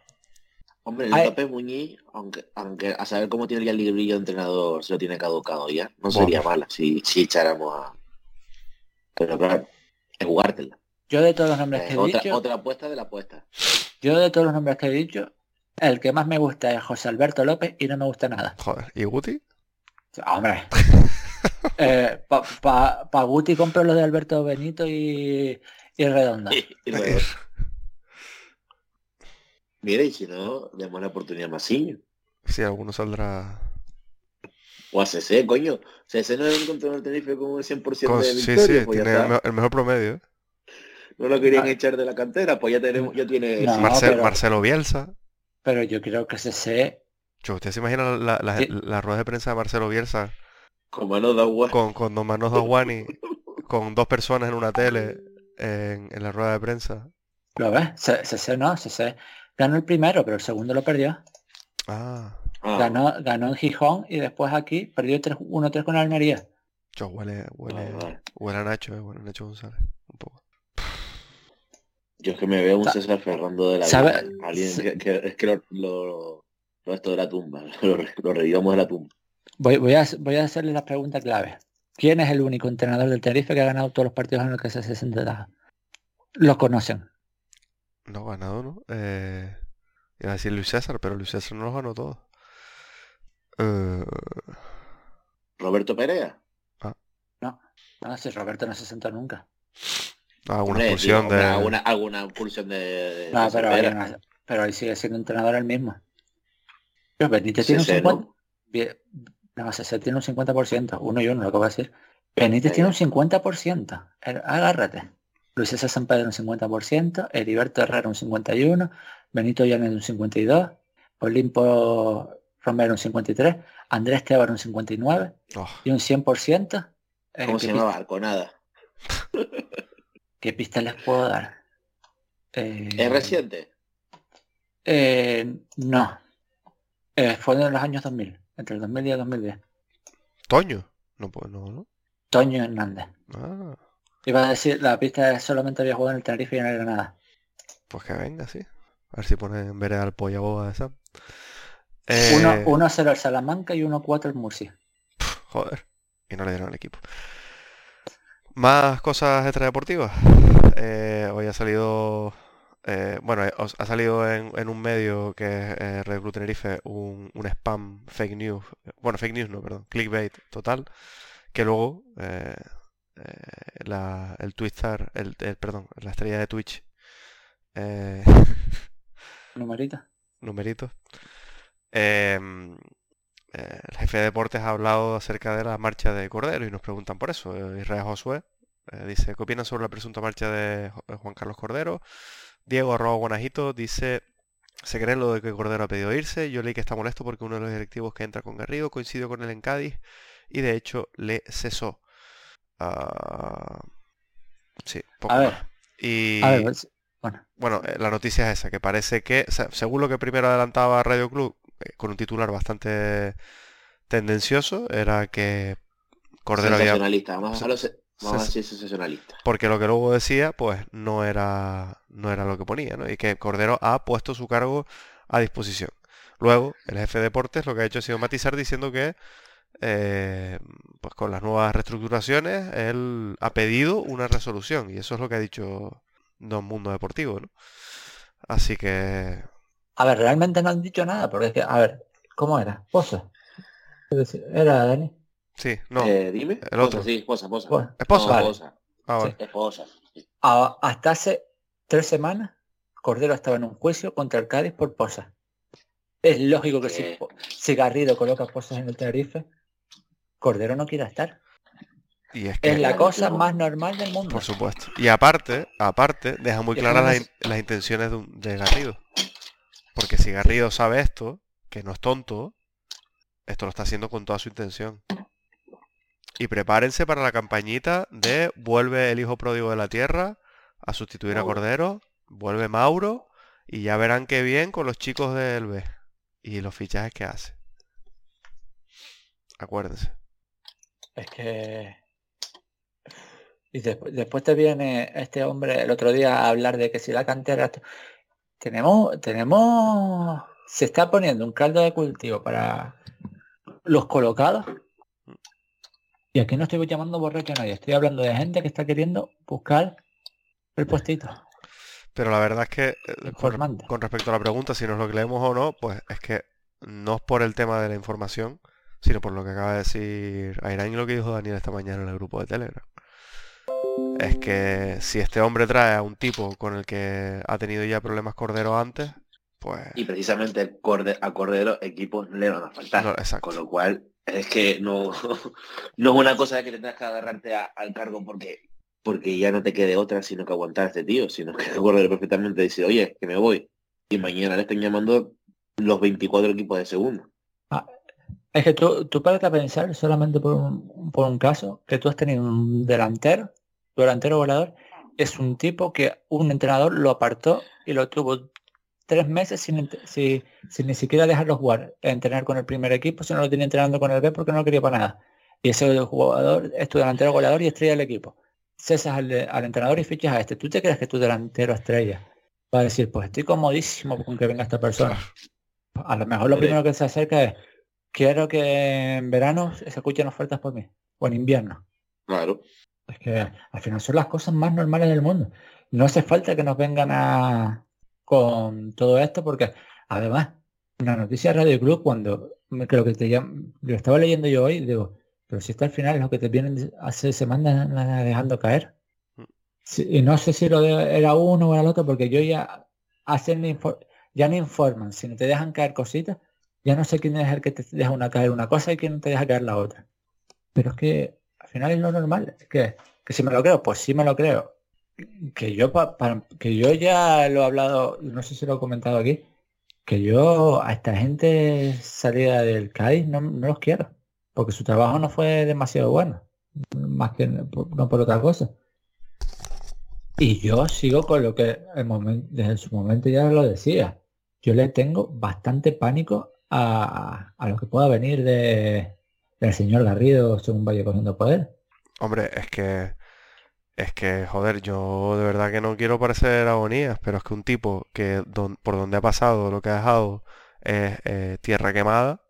Hombre, el. López Muñiz, aunque, aunque a saber cómo tiene ya el librillo de entrenador, se lo tiene caducado ya. No Bueno. sería mala si, si echáramos a. Pero claro, es jugártela. Yo de todos los nombres Eh, que he otra, dicho, otra apuesta de la apuesta. yo de todos los nombres que he dicho, el que más me gusta es José Alberto López y no me gusta nada. joder. ¿Y Guti? Hombre. [LAUGHS] eh, pa, pa- pa Guti compro los de Alberto Benito y, y Redonda. [LAUGHS] Y luego, mira, y si no, demos la oportunidad a Masiño. Sí, alguno saldrá. O a CC, coño. CC no es un control del Tenerife con un 100% Con- de sí, victoria, sí, pues ya tiene el, está. me- el mejor promedio. No lo querían Ah. echar de la cantera, pues ya tenemos, ya tiene... No, Marcel- pero- Marcelo Bielsa. Pero yo creo que Yo, ¿Usted se imagina la, la, Sí. la rueda de prensa de Marcelo Bielsa Con mano de agua. con, con Don Manos Daguani, [LAUGHS] con dos personas en una tele en, en la rueda de prensa? ¿Lo ves? Se- CC no, CC ganó el primero, pero el segundo lo perdió. Ah, Ah, Ganó, ganó en Gijón y después aquí perdió 3 1-3 con Almería. yo huele, huele, vale. huele a Nacho, eh, huele a Nacho González. Yo es que me veo un Sa- César Ferrando de la sabe- vida. Alguien que, que- es que lo, lo, lo esto de la tumba. [LAUGHS] Lo, lo revivamos de la tumba. Voy, voy, a, voy a hacerle la pregunta clave. ¿Quién es el único entrenador del Tenerife que ha ganado todos los partidos en los que se hace sentado? Lo conocen. No ganado, ¿no? Eh, iba a decir Luis César, pero Luis César no los ganó todos. Eh, Roberto Perea. No, si Roberto no se sentó nunca. Ah, una Hombre, expulsión de... Alguna, alguna expulsión de... de No, César pero, ahí no- pero ahí sigue siendo entrenador el mismo. Pero Benítez tiene un CC, 50%. ¿no? Bien, No, tiene un 50%, uno y uno, lo que voy a decir. Benítez tiene un ya. 50%. Eh, Agárrate. Luis César San Pedro un 50%, Heriberto Herrera un 51%, Benito Llanes un 52%, Olimpo Romero un 53%, Andrés Tebar un 59% Oh, y un 100%. eh, ¿Cómo ¿qué, se llamaba? Arconada. [LAUGHS] qué pista les puedo dar? Eh, ¿Es reciente? eh, no. Eh, fue en los años 2000, entre el 2000 y el 2010. Toño. No, pues no, ¿no? Toño Hernández. Ah, Iba a decir, la pista solamente había jugado en el Tenerife y en el Granada. pues que venga, sí. A ver si pone en vereda al polla boba de Sam. Uno- Eh, 1-0 al Salamanca y 1-4 al Murcia. Joder. Y no le dieron al equipo. Más cosas extradeportivas. Eh, hoy ha salido. eh, bueno, eh, ha salido en, en un medio que es eh, Red Bull Tenerife un, un spam fake news. Bueno, fake news no, perdón. Clickbait total. Que luego eh, la, el Twistar, el, el- perdón, la estrella de Twitch. eh, Numerito. [LAUGHS] numeritos. Eh, el jefe de deportes ha hablado acerca de la marcha de Cordero y nos preguntan por eso. Eh, Israel Josué eh, dice, ¿qué opinan sobre la presunta marcha de Juan Carlos Cordero? Diego arroba Guanajito dice, se cree lo de que Cordero ha pedido irse. Yo leí que está molesto porque uno de los directivos que entra con Garrido coincidió con él en Cádiz y de hecho le cesó. Ah, sí, poco A ver, más. Y a ver, pues, bueno, bueno, la noticia es esa, que parece que, según lo que primero adelantaba Radio Club, con un titular bastante tendencioso, era que Cordero había... Vamos a vamos a se- decir sensacionalista. Porque lo que luego decía, pues no era, no era lo que ponía, ¿no? Y que Cordero ha puesto su cargo a disposición. Luego, el jefe de deportes lo que ha hecho ha sido matizar diciendo que, eh, pues con las nuevas reestructuraciones, él ha pedido una resolución. Y eso es lo que ha dicho Don Mundo Deportivo, ¿no? Así que, a ver, realmente no han dicho nada, porque es que, a ver, ¿cómo era? Posa. Era Dani. sí, no. Eh, dime. el otro. Sí, esposa, esposa. Bueno, Esposa. No, Vale. esposa. Ah, vale. Esposa. A- hasta hace tres semanas, Cordero estaba en un juicio contra el Cádiz por Posa. Es lógico que si, si Garrido coloca Posas en el Tenerife, Cordero no quiera estar. Y es que, Es la cosa más normal del mundo. por supuesto. Y aparte, aparte, deja muy claras las, las intenciones de, un- de Garrido. Porque si Garrido sabe esto, que no es tonto, esto lo está haciendo con toda su intención. Y prepárense para la campañita de vuelve el hijo pródigo de la tierra a sustituir a. Cordero, vuelve Mauro y ya verán qué bien con los chicos del B y los fichajes que hace. Acuérdense. Es que... Y después, después te viene este hombre el otro día a hablar de que si la cantera... Tenemos, tenemos... Se está poniendo un caldo de cultivo para los colocados. Y aquí no estoy llamando borracho a nadie, estoy hablando de gente que está queriendo buscar el puestito. Pero la verdad es que eh, con, con respecto a la pregunta, si nos lo creemos o no, pues es que no es por el tema de la información, sino por lo que acaba de decir Airán y lo que dijo Daniel esta mañana en el grupo de Telegram. Es que si este hombre trae a un tipo con el que ha tenido ya problemas Cordero antes, pues... Y precisamente el corde- a Cordero equipos le van a faltar. No, exacto. Con lo cual, es que no, [LAUGHS] no es una cosa de que te tengas que agarrarte a- al cargo porque porque ya no te quede otra sino que aguantar a este tío, sino que Cordero perfectamente dice, oye, que me voy. Y mañana le están llamando los 24 equipos de segundo. Es que tú, tú párate a pensar solamente por un, por un caso, que tú has tenido un delantero, delantero volador, es un tipo que un entrenador lo apartó y lo tuvo tres meses sin, ent- si- sin ni siquiera dejarlo jugar, entrenar con el primer equipo, sino lo tenía entrenando con el B porque no lo quería para nada. Y ese jugador es tu delantero goleador y estrella del equipo. Cesas al, al entrenador y fichas a este. ¿Tú te crees que tu delantero estrella va a decir, pues estoy comodísimo con que venga esta persona? A lo mejor lo primero que se acerca es, quiero que en verano se escuchen ofertas por mí, o en invierno. Claro. Es que al final son las cosas más normales del mundo. No hace falta que nos vengan a con todo esto porque además una noticia de Radio Club cuando me- creo que te lo estaba leyendo yo hoy digo pero si esto al final es lo que te vienen hace semanas dejando caer. Sí, y no sé si lo de- era uno o era el otro porque yo ya hacen ya no informan. Sino te dejan caer cositas ya no sé quién es el que te deja una caer una cosa y quién te deja caer la otra. Pero es que final es lo normal que que si me lo creo, pues sí me lo creo. Que yo pa- que yo ya lo he hablado, no sé si lo he comentado aquí, que yo a esta gente salida del Cádiz no, no los quiero, porque su trabajo no fue demasiado bueno, más que no por, no por otra cosa. Y yo sigo con lo que el momento, desde su momento ya lo decía. Yo le tengo bastante pánico a, a lo que pueda venir de, del señor Garrido según vaya cogiendo poder. Hombre, es que... Es que, joder, yo de verdad que no quiero parecer agonías, pero es que un tipo que don- por donde ha pasado lo que ha dejado es eh, tierra quemada,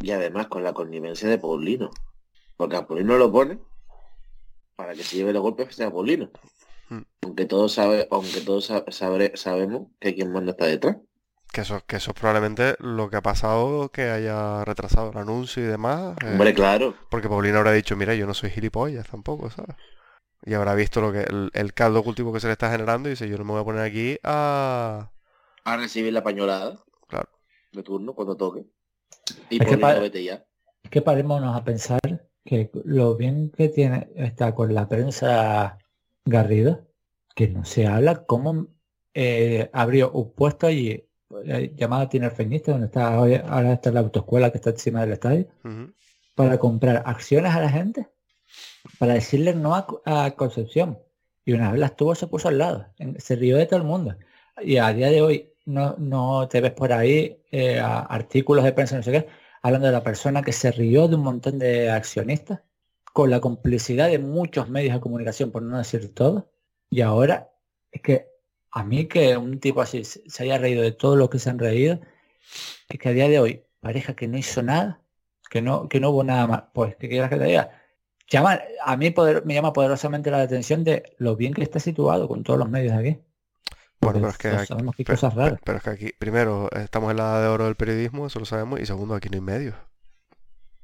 Y además con la connivencia de Paulino. Porque a Paulino lo pone para que se lleve los golpes sea Paulino. Hmm. Aunque todos sabe, aunque todos sabre- sabemos que quien manda está detrás. Que eso, que eso es probablemente lo que ha pasado que haya retrasado el anuncio y demás. eh, Hombre, claro. porque Paulino habrá dicho, mira, yo no soy gilipollas tampoco, ¿sabes? Y habrá visto lo que el, el caldo cultivo que se le está generando y dice, yo no me voy a poner aquí a... A recibir la pañolada Claro. de turno cuando toque. Y Es que pa- vete ya. Es que parémonos a pensar que lo bien que tiene está con la prensa Garrido, que no se habla cómo eh, abrió un puesto allí eh, llamado Tinerfeñista, donde está hoy, ahora está la autoescuela que está encima del estadio, para comprar acciones a la gente, para decirle no a, a Concepción. Y una vez las tuvo, se puso al lado, en- se rió de todo el mundo. Y a día de hoy no, no te ves por ahí eh, a- artículos de prensa, no sé qué, hablando de la persona que se rió de un montón de accionistas, con la complicidad de muchos medios de comunicación, por no decir todo. Y ahora es que a mí que un tipo así se haya reído de todo lo que se han reído, es que a día de hoy pareja que no hizo nada, que no, que no hubo nada más. Pues, ¿qué quieras que te diga? Llama, a mí poder- me llama poderosamente la atención de lo bien que está situado con todos los medios de aquí. Bueno, Porque pero es que aquí- sabemos que hay pero, cosas raras. pero es que aquí, primero, estamos en la edad de oro del periodismo, eso lo sabemos, y segundo, aquí no hay medios.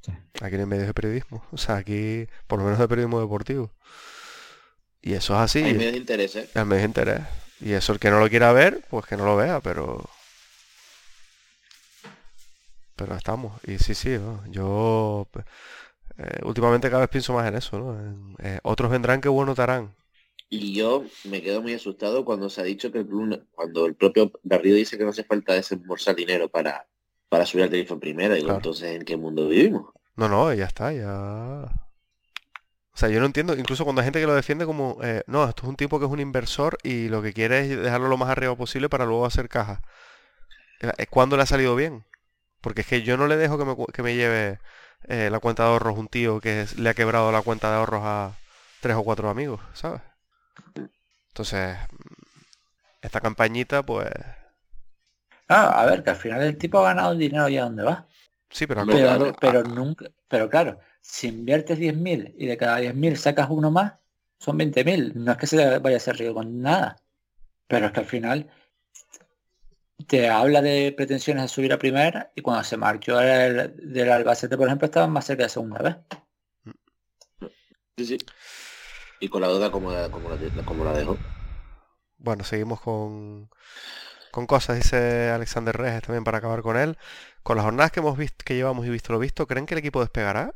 Sí. Aquí no hay medios de periodismo. [LAUGHS] O sea, aquí, por lo menos de periodismo deportivo. Y eso es así. Hay medios de interés, ¿eh? al medio de interés. Y eso el que no lo quiera ver, pues que no lo vea, pero... Pero estamos. Y sí, sí, ¿no? yo eh, últimamente cada vez pienso más en eso, ¿no? Eh, otros vendrán que bueno te harán. Y yo me quedo muy asustado cuando se ha dicho que el club, cuando el propio Garrido dice que no hace falta desembolsar dinero para, para subir al en primera. Digo, Claro. entonces, ¿en qué mundo vivimos? No, no, ya está, ya... O sea, yo no entiendo, incluso cuando hay gente que lo defiende como, eh, no, esto es un tipo que es un inversor y lo que quiere es dejarlo lo más arriba posible para luego hacer caja. Eh, Es cuando le ha salido bien. Porque es que yo no le dejo que me, que me lleve eh, la cuenta de ahorros un tío que le ha quebrado la cuenta de ahorros a tres o cuatro amigos, ¿sabes? Entonces, esta campañita, pues... Ah, a ver, que al final el tipo ha ganado dinero allá donde va. Sí, pero... Pero, claro. pero nunca, pero claro, si inviertes 10.000 y de cada 10.000 sacas uno más, son 20.000. No es que se vaya a ser rico con nada. Pero es que al final te habla de pretensiones de subir a primera y cuando se marchó el, del Albacete, por ejemplo, estaban más cerca de segunda vez. Sí, sí. Y con la duda como la, como la, como la dejo. Bueno, seguimos con, con cosas, dice Alexander Reyes también para acabar con él. Con las jornadas que hemos visto, que llevamos y visto lo visto, ¿creen que el equipo despegará?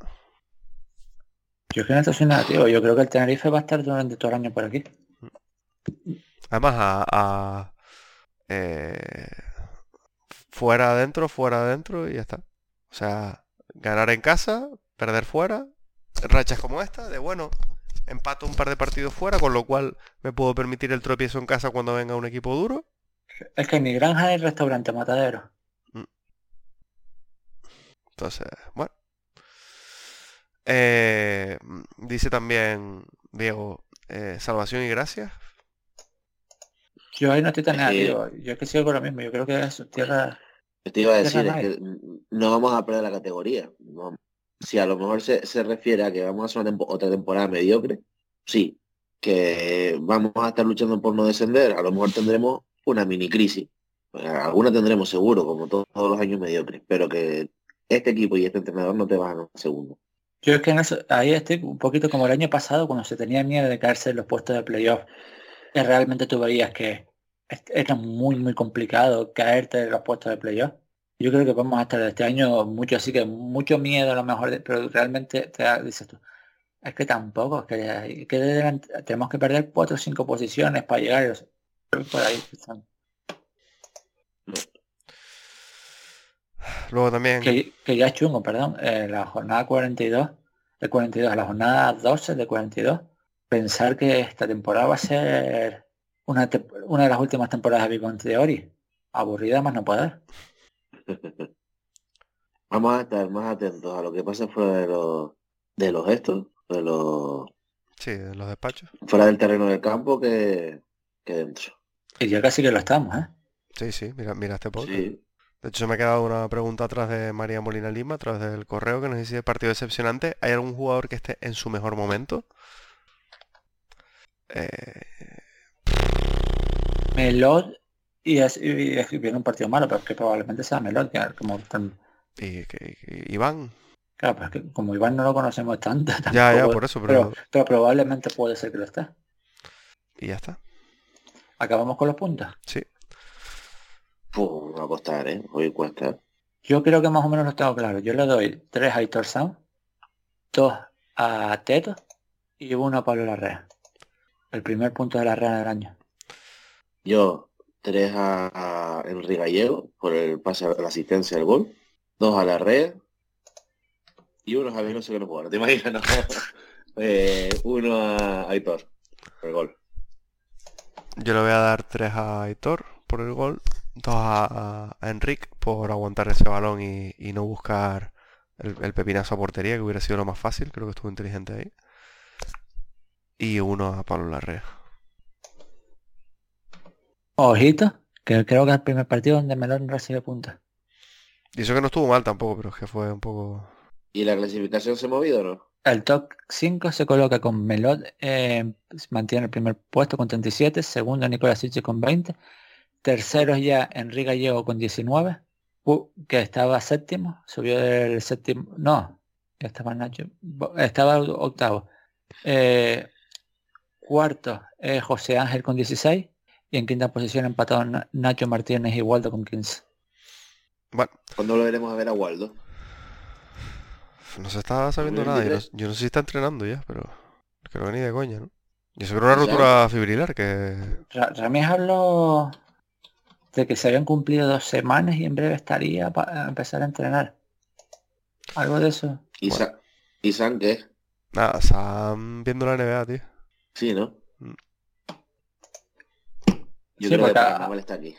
Yo es que no estoy soy negativo. Yo creo que el Tenerife va a estar durante todo el año por aquí. Además, a, a, eh, fuera adentro, fuera adentro y ya está. O sea, ganar en casa, perder fuera, rachas como esta, de bueno, empato un par de partidos fuera, con lo cual me puedo permitir el tropiezo en casa cuando venga un equipo duro. Es que ni granja ni restaurante matadero. Entonces, bueno. Eh, dice también Diego, eh, salvación y gracias. Yo ahí no estoy tan que- negativo. Yo es que sigo con lo mismo. Yo creo que es tierra. Te iba a decir, es que no vamos a perder la categoría. No. Si a lo mejor se, se refiere a que vamos a hacer una tempo- otra temporada mediocre, sí. Que vamos a estar luchando por no descender, a lo mejor tendremos una mini crisis. Alguna tendremos seguro, como to- todos los años mediocres, pero que este equipo y este entrenador no te van a segundo. Yo es que en eso, ahí estoy un poquito como el año pasado cuando se tenía miedo de caerse en los puestos de playoff. Que realmente tú veías que era muy muy complicado caerte en los puestos de playoff. Yo creo que vamos a estar este año mucho así que mucho miedo a lo mejor, pero realmente te dices tú, es que tampoco, que, tenemos que perder cuatro o cinco posiciones para llegar. por ahí están. Luego también, Que, que ya es chungo, perdón, eh, la jornada 42, de 42 a la jornada 12 de 42, pensar que esta temporada va a ser una, te- una de las últimas temporadas de Big Theory. Aburrida más no poder. [LAUGHS] Vamos a estar más atentos a lo que pasa fuera de los, de los gestos, de los, sí, de los despachos. fuera del terreno del campo que, que dentro. Y ya casi que lo estamos, ¿eh? Sí, sí, mira, mira este podcast. Sí. De hecho, se me ha quedado una pregunta atrás de María Molina Lima, a través del correo que nos dice partido decepcionante. ¿Hay algún jugador que esté en su mejor momento? Eh, Melod y es, y es- viene un partido malo, pero es que probablemente sea Melod, que como tan- y, que- y- Iván. claro, pero es que como Iván no lo conocemos tanto, Ya, ya, por eso, pero... pero, pero probablemente puede ser que lo esté. Y ya está. Acabamos con los puntos. Sí. Va a costar, ¿eh? Hoy cuesta. Yo creo que más o menos lo tengo claro. Yo le doy tres a Aitor Sound, dos a Teto y uno a Pablo Larrea. El primer punto de Larrea del año. Yo tres a, a Enrique Gallego por el pase a la asistencia del gol, dos a la red y uno a Javier no sé qué no puedo, ¿te imaginas? No. [LAUGHS] Eh, uno a Aitor por el gol. Yo le voy a dar 3 a Aitor por el gol, 2 a, a Enric por aguantar ese balón y, y no buscar el, el pepinazo a portería, que hubiera sido lo más fácil, creo que estuvo inteligente ahí. Y uno a Pablo Larrea. Ojito, que creo que es el primer partido donde Melón recibe punta. Y eso que no estuvo mal tampoco, pero es que fue un poco... ¿Y la clasificación se ha movido o no? El top 5 se coloca con Melot, eh, mantiene el primer puesto con 37, segundo Nicolás Siche con 20, tercero ya Enrique Gallego con 19, U- que estaba séptimo, subió del séptimo, no, estaba Nacho, estaba octavo. Eh, cuarto es José Ángel con 16 y en quinta posición empatado Na- Nacho Martínez y Waldo con 15. Bueno, ¿Cuándo lo veremos a ver a Waldo? no se está sabiendo nada. Yo no, 2023. yo no sé si está entrenando ya, pero creo que ni de coña, ¿no? Y era una rotura fibrilar, que... Ra- Ramírez habló de que se habían cumplido dos semanas y en breve estaría para empezar a entrenar. Algo de eso. ¿Y, Bueno. Sa- ¿Y San qué? Nada, están viendo la NBA, tío. Sí, ¿no? Mm. Yo Sí, creo que a- está aquí.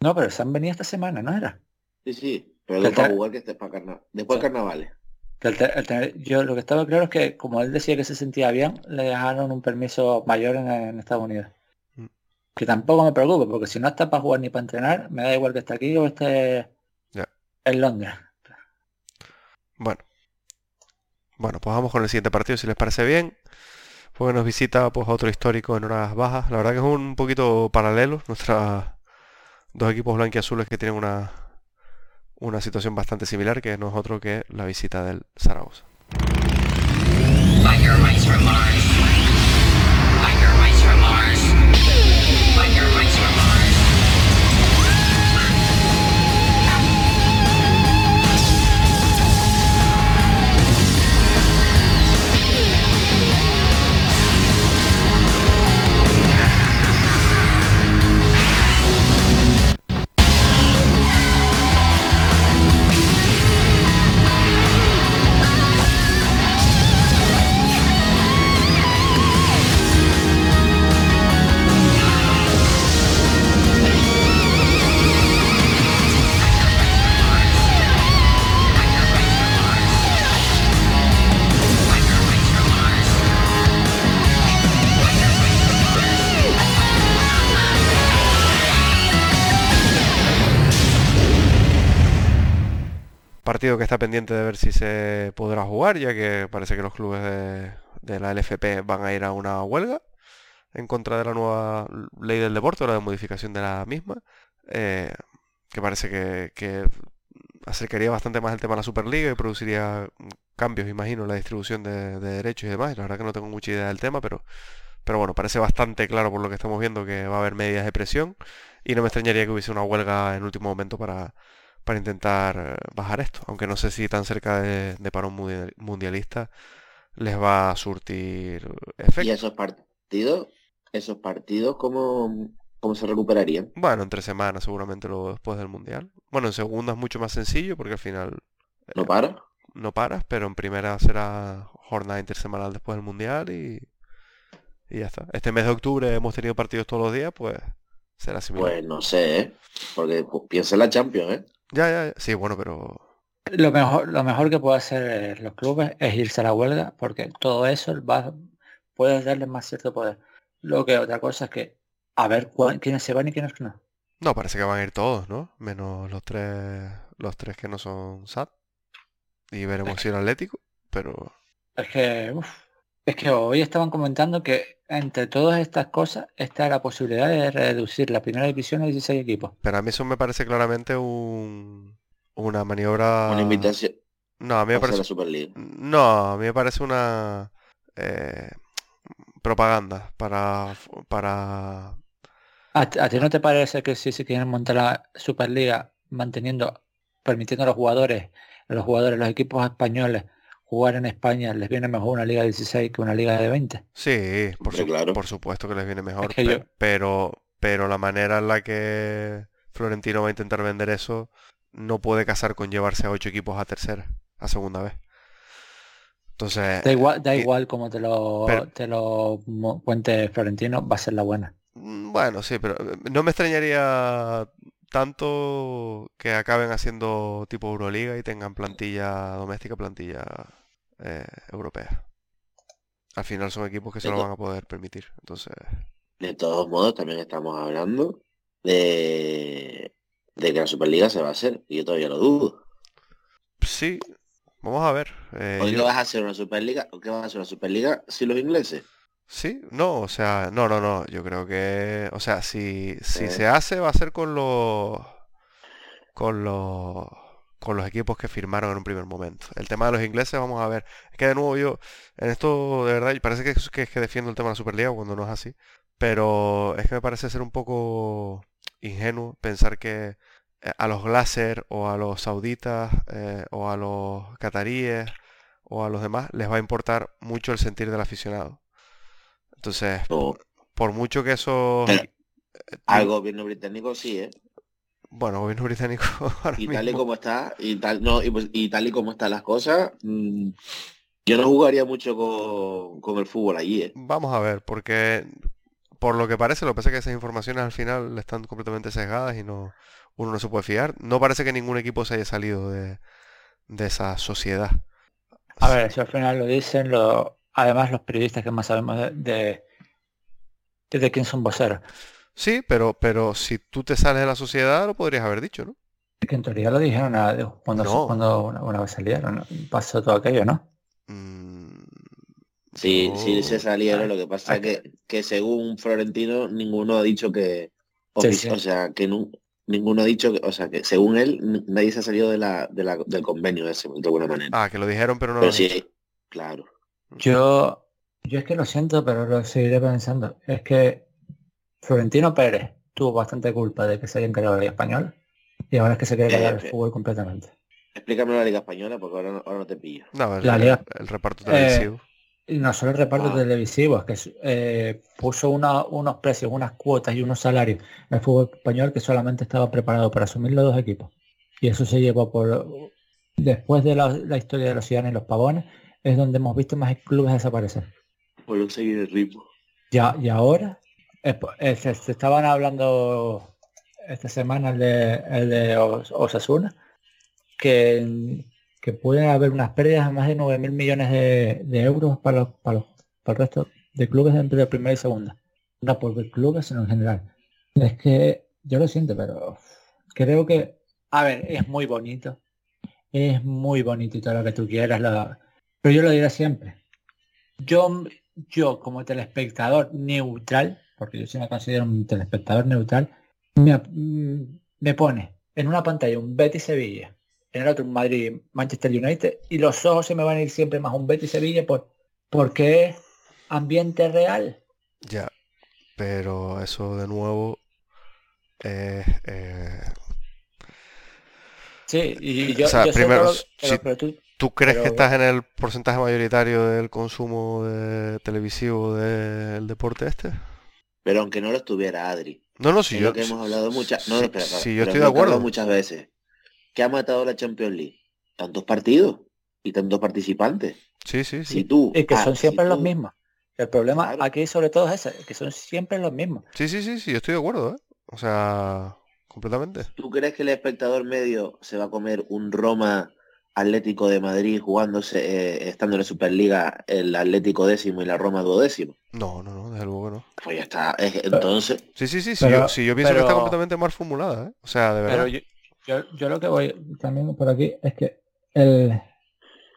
No, pero se han venido esta semana, ¿no era? Sí, sí, pero él para jugar que esté para carnaval. Después Sí. carnavales. Que el te- el tener- yo lo que estaba claro es que como él decía que se sentía bien, le dejaron un permiso mayor en, en Estados Unidos. Que tampoco me preocupa, porque si no está para jugar ni para entrenar, me da igual que esté aquí o esté Ya. en Londres. Bueno. Bueno, pues vamos con el siguiente partido, si les parece bien. Porque nos visita pues otro histórico en horas bajas. La verdad que es un poquito paralelo. Nuestros dos equipos blanquiazules que tienen una, una situación bastante similar, que no es otro que la visita del Zaragoza. Que está pendiente de ver si se podrá jugar, ya que parece que los clubes de, la LFP van a ir a una huelga en contra de la nueva ley del deporte o la de modificación de la misma, eh, que parece que, acercaría bastante más el tema a la Superliga y produciría cambios, imagino, en la distribución de, de derechos y demás. La verdad que no tengo mucha idea del tema, pero, pero bueno, parece bastante claro por lo que estamos viendo que va a haber medidas de presión y no me extrañaría que hubiese una huelga en último momento para, para intentar eh, bajar esto, aunque no sé si tan cerca de, de parón mundial- mundialista les va a surtir ¿Y efecto. esos partidos? ¿Esos partidos cómo, cómo se recuperarían? Bueno, en tres semanas seguramente luego después del mundial. Bueno, en segunda es mucho más sencillo porque al final ¿No para? no paras, pero en primera será jornada intersemanal después del mundial y, y ya está. Este mes de octubre hemos tenido partidos todos los días, pues será similar. Pues no sé, ¿eh? Porque pues, piensa en la Champions, ¿eh? Ya, ya, ya. Sí, bueno, pero Lo mejor, lo mejor que puede hacer eh, los clubes es irse a la huelga, porque todo eso va, puede darle más cierto poder. Lo que otra cosa es que a ver cuál- quiénes se van y quiénes no. no, parece que van a ir todos, ¿no? Menos los tres, los tres que no son SAT. Y veremos si el Atlético, pero Es que, uf, es que hoy estaban comentando que entre todas estas cosas está la posibilidad de reducir la primera división a 16 equipos. Pero a mí eso me parece claramente un, una maniobra... Una invitación No, a mí me parece... la Superliga. No, a mí me parece una eh, propaganda para, para... ¿A, ti- a ti no te parece que si se quieren montar la Superliga manteniendo, permitiendo a los jugadores, a los jugadores, los equipos españoles jugar en España, les viene mejor una liga de 16 que una liga de 20? Sí, por, Hombre, su- claro. por supuesto que les viene mejor, que pe- yo- pero, pero la manera en la que Florentino va a intentar vender eso no puede casar con llevarse a ocho equipos a tercera, a segunda vez. Entonces, Da igual, da y- igual como te lo, pero- te lo cuente Florentino, va a ser la buena. Mm, Bueno, sí, pero eh, no me extrañaría tanto que acaben haciendo tipo Euroliga y tengan plantilla doméstica, plantilla eh, europea. Al final son equipos que se lo van a poder permitir. Entonces, De todos modos, también estamos hablando de, de que la Superliga se va a hacer, y yo todavía lo dudo. sí, vamos a ver. eh, ¿Por qué yo- vas a hacer una Superliga? ¿Por qué vas a hacer una Superliga si los ingleses? Sí, no, o sea, no, no, no, yo creo que, o sea, si, si Eh. se hace va a ser con los, con los, con los equipos que firmaron en un primer momento. El tema de los ingleses, vamos a ver, es que de nuevo yo, en esto de verdad, parece que, es- que, defiendo el tema de la Superliga cuando no es así, pero es que me parece ser un poco ingenuo pensar que eh, a los Glaser o a los sauditas eh, o a los cataríes o a los demás les va a importar mucho el sentir del aficionado. Entonces, por mucho que eso... Pero- eh, al gobierno británico sí, ¿eh? Bueno, gobierno británico [LAUGHS] ahora Y tal y como está, y tal, no, y, pues- y tal y como están las cosas, mm, yo no jugaría mucho con, con el fútbol allí, ¿eh? Vamos a ver, porque por lo que parece, lo que pasa es que esas informaciones al final están completamente sesgadas y no uno no se puede fiar. No parece que ningún equipo se haya salido de, de esa sociedad. A ver, si al final lo dicen, lo, además los periodistas que más sabemos de, de, de, de quién son voceros. Sí, pero, pero si tú te sales de la sociedad, lo podrías haber dicho, ¿no? Que en teoría lo dijeron a- cuando, No. cuando una, una vez salieron, ¿no? pasó todo aquello, ¿no? Mm, Sí, sí se salieron, lo que pasa es que, que según Florentino ninguno ha dicho que, Sí, ofici- sí. o sea, que nu- ninguno ha dicho, que, o sea, que según él nadie se ha salido de la, de la- del convenio ese, de alguna manera. Ah, que lo dijeron, pero no lo Pero sí, claro. Yo, yo es que lo siento, pero lo seguiré pensando. Es que Florentino Pérez tuvo bastante culpa de que se hayan cargado la Liga Española y ahora es que se quiere Eh, cargar el eh. fútbol completamente. Explícame la Liga Española porque ahora no, ahora no te pillo. No, el, La liga- el reparto Eh, televisivo. Y no solo el reparto Ah. televisivo, es que eh, puso una- unos precios, unas cuotas y unos salarios al fútbol español que solamente estaba preparado para asumir los dos equipos. Y eso se llevó por... Después de la, la historia de los ciudadanos y los pavones, es donde hemos visto más clubes desaparecer. Por no seguir el ritmo. Ya, y ahora se, se estaban hablando esta semana el de, el de Os- Osasuna, que, que pueden haber unas pérdidas de más de 9 mil millones de, euros para los, para, los- para el resto de clubes dentro de primera y segunda. No por clubes, sino en general. Es que yo lo siento, pero creo que, a ver, es muy bonito. Es muy bonito y todo lo que tú quieras, lo- pero yo lo diré siempre. Yo, yo como telespectador neutral, porque yo sí me considero un telespectador neutral, me, mm, me pone en una pantalla un Betis Sevilla, en el otro un Madrid Manchester United, y los ojos se me van a ir siempre más un Betis Sevilla por, porque es ambiente real. Ya, pero eso de nuevo es, eh, Sí, y yo, O sea, yo primero, todo- si- pero, pero tú, ¿Tú crees Pero que estás en el porcentaje mayoritario del consumo de televisivo del deporte este? Pero aunque no lo estuviera Adri. No, no, si es yo, lo que hemos hablado muchas no, si- espera, si yo estoy es de lo que hemos hablado acuerdo. muchas veces. ¿Qué ha matado la Champions League? Tantos partidos y tantos participantes. Sí, sí, Si sí. tú y que ah, son si siempre los tú- mismos. El problema Claro. aquí sobre todo es ese, que son siempre los mismos. Sí, sí, sí, sí, yo estoy de acuerdo, ¿eh? O sea, completamente. ¿Tú crees que el espectador medio se va a comer un Roma Atlético de Madrid jugándose, eh, estando en la Superliga, el Atlético décimo y la Roma duodécimo? No, no, no, desde luego que no. Pues ya está. es- entonces, Sí, sí, sí, sí, Pero- yo, sí, yo pienso que está completamente mal formulada, ¿eh? O sea, de verdad. Pero yo, yo, yo lo que voy también por aquí es que el,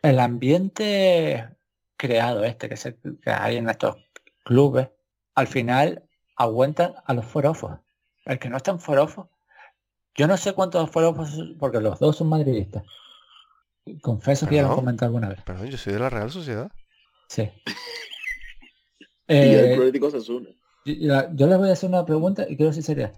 el ambiente creado este que, se, que hay en estos clubes, al final aguantan a los forofos. El que no está en forofos, yo no sé cuántos forofos, porque los dos son madridistas. Confieso que ya lo comenté alguna vez. Perdón, yo soy de la Real Sociedad. Sí. [LAUGHS] y el Eh, Osasuna. yo, yo les voy a hacer una pregunta y quiero ser seria.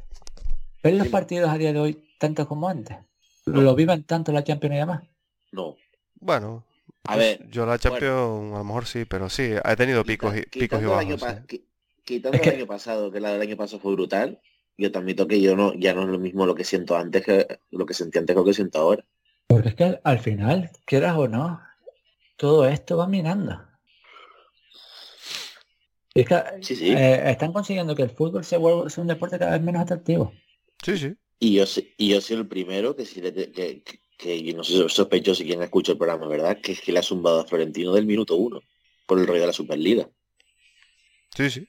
¿Ven los partidos a día de hoy tanto como antes? ¿Lo viven tanto la Champions y demás? No. Bueno, A pues, ver, yo la Champions a lo mejor sí, pero sí, he tenido picos y, picos y quitando el año bajos. sí. qui- quitando Es que- el año pasado, que la del año pasado fue brutal, yo te admito que yo no, ya no es lo mismo lo que siento antes que lo que sentí antes que lo que siento ahora. Porque es que al, al final, quieras o no, todo esto va minando. Y es que Sí, sí. eh, están consiguiendo que el fútbol se vuelva sea un deporte cada vez menos atractivo. Sí, sí. Y yo, sé- y yo soy el primero que si le que, que, que yo no sé, sospecho si quien escucha el programa, ¿verdad? Que es que le ha zumbado a Florentino del minuto uno por el rollo de la Superliga. Sí, sí.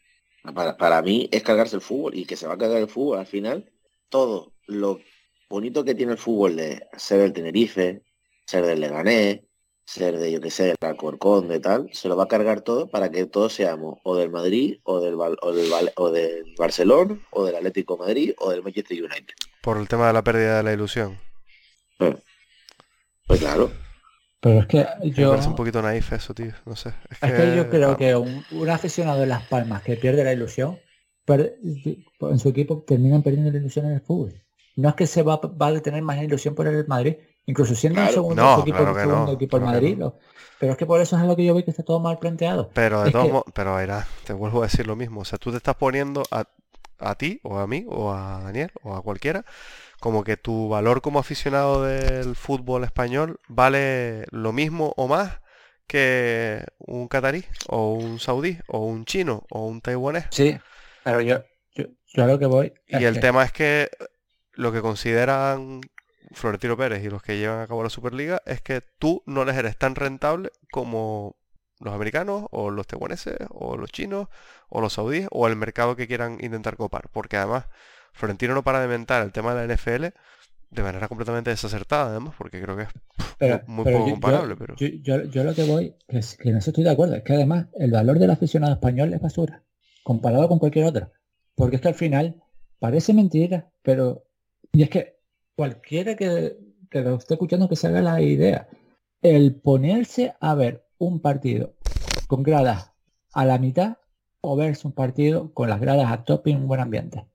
Para, para mí es cargarse el fútbol y que se va a cargar el fútbol al final. Todo lo bonito que tiene el fútbol de ser del Tenerife, ser del Leganés, ser de, yo que sé, del Alcorcón, de tal, se lo va a cargar todo para que todos seamos o del Madrid, o del, o del, Val- o del Barcelona, o del Atlético de Madrid, o del Manchester United. Por el tema de la pérdida de la ilusión. Pues claro. Pero es que Me yo, parece un poquito naif eso, tío. No sé. Es es que yo creo ah, que un, un aficionado de Las Palmas que pierde la ilusión, per- en su equipo terminan perdiendo la ilusión en el fútbol. No es que se va, va a tener más ilusión por el Madrid, incluso siendo Claro. el segundo No, equipo, claro el segundo no, equipo claro Madrid. no. pero es que por eso es lo que yo veo que está todo mal planteado. Pero de que- pero era, te vuelvo a decir lo mismo. O sea, tú te estás poniendo a, a ti, o a mí, o a Daniel, o a cualquiera, como que tu valor como aficionado del fútbol español vale lo mismo o más que un catarí, o un saudí, o un chino, o un taiwanés. Sí, pero yo, yo, yo a lo que voy Y el tema es que lo que consideran Florentino Pérez y los que llevan a cabo la Superliga es que tú no les eres tan rentable como los americanos o los taiwaneses o los chinos o los saudíes o el mercado que quieran intentar copar. Porque además Florentino no para de mentar el tema de la NFL de manera completamente desacertada además porque creo que es Pero- muy pero poco yo- comparable. yo, pero yo, yo- lo que voy es que en eso estoy de acuerdo. Es que además el valor del aficionado español es basura, comparado con cualquier otro. Porque es que al final parece mentira, pero... Y es que cualquiera que, que lo esté escuchando que se haga la idea, el ponerse a ver un partido con gradas a la mitad o verse un partido con las gradas a tope y un buen ambiente.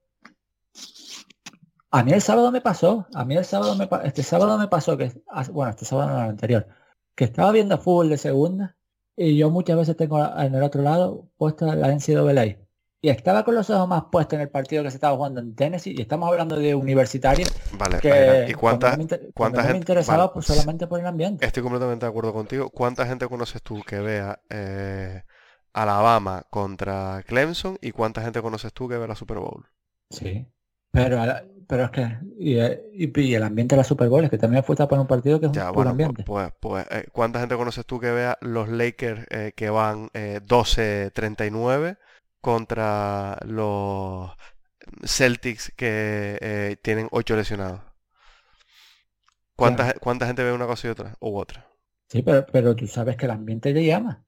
A mí el sábado me pasó, a mí el sábado me este sábado me pasó que, ah, bueno, este sábado no, el anterior, que estaba viendo fútbol de segunda y yo muchas veces tengo en el otro lado puesta la NCAA y estaba con los ojos más puestos en el partido que se estaba jugando en Tennessee y estamos hablando de universitario vale, que ¿y cuánta, me, cuánta me gente- interesaba vale. pues solamente por el ambiente. Estoy completamente de acuerdo contigo. ¿Cuánta gente conoces tú que vea eh, Alabama contra Clemson y cuánta gente conoces tú que ve la Super Bowl? Sí. Pero, a la- pero es que y, eh, y- y el ambiente de la Super Bowl es que también fue para un partido que es Ya, un bueno, ambiente. pues, pues eh, ¿cuánta gente conoces tú que vea los Lakers eh, que van eh, 12-39 contra los Celtics que eh, tienen 8 lesionados? ¿Cuánta, Claro. cuánta gente ve una cosa y otra? U otra. Sí, pero, pero tú sabes que el ambiente te llama.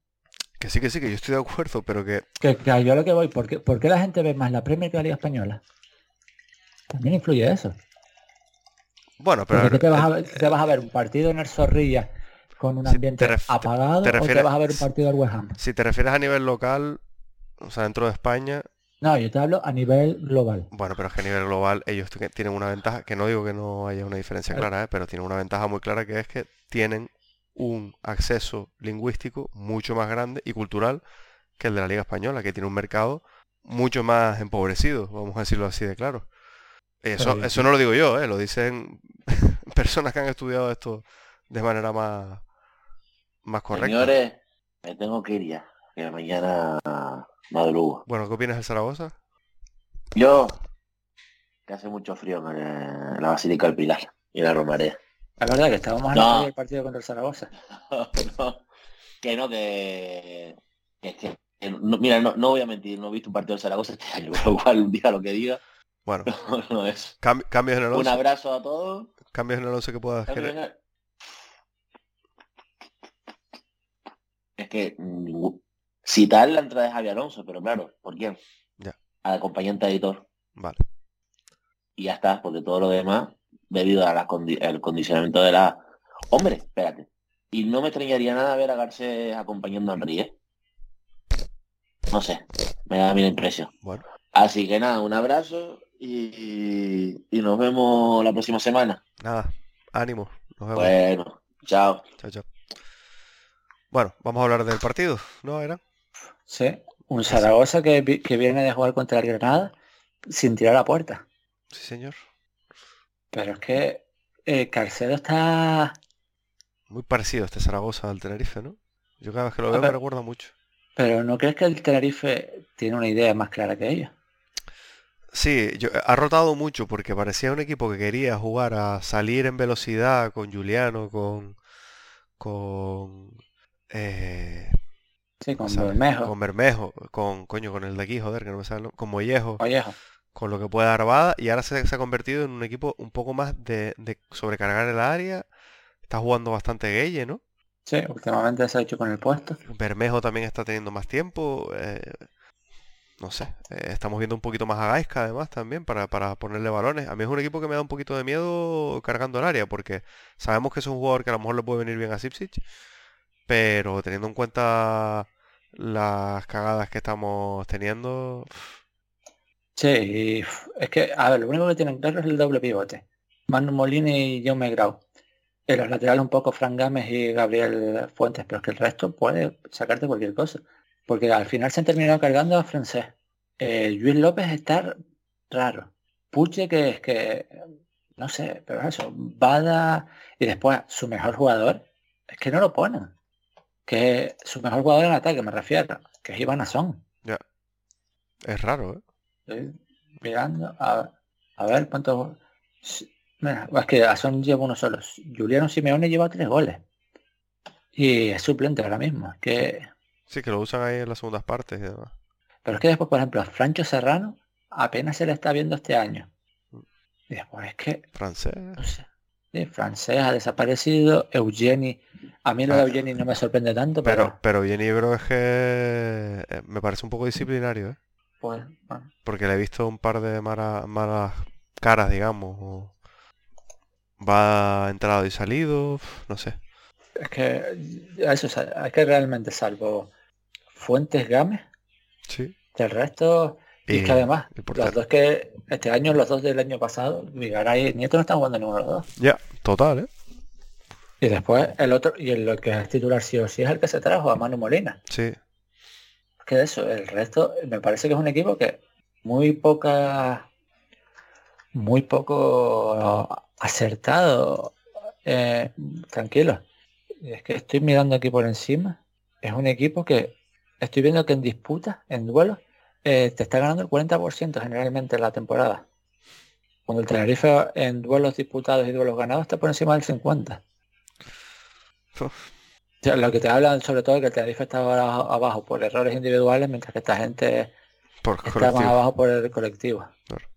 Que sí, que sí, que yo estoy de acuerdo, pero que Que, que yo a lo que voy, ¿por qué, por qué la gente ve más la Premier que la Liga Española? También influye eso. Bueno, pero Porque ¿qué te vas, a eh, ver, te vas a ver un partido en el Zorrilla con un Si te ambiente te- apagado te o te vas a ver un partido del West Ham. si te refieres a nivel local, o sea, dentro de España, No, yo te hablo a nivel global. bueno, pero es que a nivel global ellos tienen una ventaja, que no digo que no haya una diferencia clara, ¿eh? pero tienen una ventaja muy clara que es que tienen un acceso lingüístico mucho más grande y cultural que el de la Liga Española, que tiene un mercado mucho más empobrecido, vamos a decirlo así de claro. Eso, Pero, eso no lo digo yo, ¿eh? lo dicen [LAUGHS] personas que han estudiado esto de manera más, más correcta. Señores, me tengo que ir ya, que mañana madrugo. Bueno, ¿qué opinas del Zaragoza? Yo, que hace mucho frío en la Basílica del Pilar y en la Romareda. La verdad que estábamos en No. la previa del partido contra el Zaragoza. [LAUGHS] No, que no, que, que, que- que no- mira, no, no voy a mentir, no he visto un partido del Zaragoza este año, [LAUGHS] con lo cual diga lo que diga, Bueno, [LAUGHS] no es. cam- cambios en el Un 11, abrazo a todos. cambios en el 11 que puedas querer. Es que tal la entrada de Javier Alonso, pero claro, ¿por quién? Ya. Al acompañante editor. Vale. Y ya está, porque todo lo demás, debido al condicionamiento de la... Hombre, espérate. Y no me extrañaría nada ver a Garcés acompañando a Henry, ¿eh? No sé, me da a mí la impresión. Bueno, Así que nada, un abrazo y, y nos vemos la próxima semana. nada, ánimo. Nos vemos. Bueno, chao. Chao, chao. Bueno, vamos a hablar del partido, ¿no, era? Sí. Un Zaragoza que, que viene de jugar contra el Granada sin tirar a puerta. Sí, señor. Pero es que eh, Carcedo está... Muy parecido a este Zaragoza al Tenerife, ¿no? Yo cada vez que lo A veo me ver. recuerda mucho. Pero ¿no crees que el Tenerife tiene una idea más clara que ellos? Sí, yo, ha rotado mucho porque parecía un equipo que quería jugar a salir en velocidad con Juliano, con... con... eh, Sí, con. Bermejo, Con Bermejo, con, coño, con el de aquí, joder, que no me sale con Mollejo, Vallejo. con lo que puede dar Bada, y ahora se, se ha convertido en un equipo un poco más de, de sobrecargar el área. Está jugando bastante Gueye, ¿no? Sí, últimamente se ha hecho con el puesto. Bermejo también está teniendo más tiempo. eh, no sé, eh, estamos viendo un poquito más a Gaisca además también para, para ponerle balones. A mí es un equipo que me da un poquito de miedo cargando el área porque sabemos que es un jugador que a lo mejor le puede venir bien a Sipsic, pero teniendo en cuenta las cagadas que estamos teniendo, Sí, es que, a ver, lo único que tienen claro es el doble pivote. Manu Molina y Jaume Grau. En los laterales un poco Fran Gámez y Gabriel Fuentes, pero es que el resto puede sacarte cualquier cosa. Porque al final se han terminado cargando a francés. Eh, Luis López está raro. Puche que es que, no sé, pero eso, Bada y después su mejor jugador, es que no lo ponen. Que su mejor jugador en ataque, me refiero, que es Iván Azón. ya. Es raro, ¿eh? Estoy mirando a, a ver cuántos. Mira, es que Azón lleva uno solo. Juliano Simeone lleva tres goles. Y es suplente ahora mismo. es Que... Sí, que lo usan ahí en las segundas partes y demás. Pero es que después, por ejemplo, a Francho Serrano apenas se le está viendo este año. Y después es que, Francés. no sé. Sí, francés ha desaparecido. Eugeni. A mí lo de Ah. Eugeni no me sorprende tanto, Pero, pero, pero bien Ibro es que eh, me parece un poco disciplinario, ¿eh? pues, bueno, Porque le he visto un par de mara- malas caras, digamos. o Va entrado y salido, no sé. es que eso es, es que realmente salvo Fuentes Gámez, Sí. del resto Y, es que Y además, los dos que este año, los dos del año pasado, Vigaray y Nieto no están jugando ninguno de los dos. Ya, total, ¿eh? Y después el otro, y el lo que es titular sí o sí es el que se trajo a Manu Molina. Sí. Que de eso, el resto me parece que es un equipo que muy poca, muy poco acertado, eh, tranquilo. Es que estoy mirando aquí por encima. Es un equipo que estoy viendo que en disputas, en duelos, eh, te está ganando el 40% generalmente en la temporada. Cuando el Tenerife en duelos disputados y duelos ganados está por encima del 50. Uf. O sea, lo que te hablan sobre todo es que el Tenerife está ahora abajo por errores individuales, mientras que esta gente Por está más abajo por el colectivo. Claro.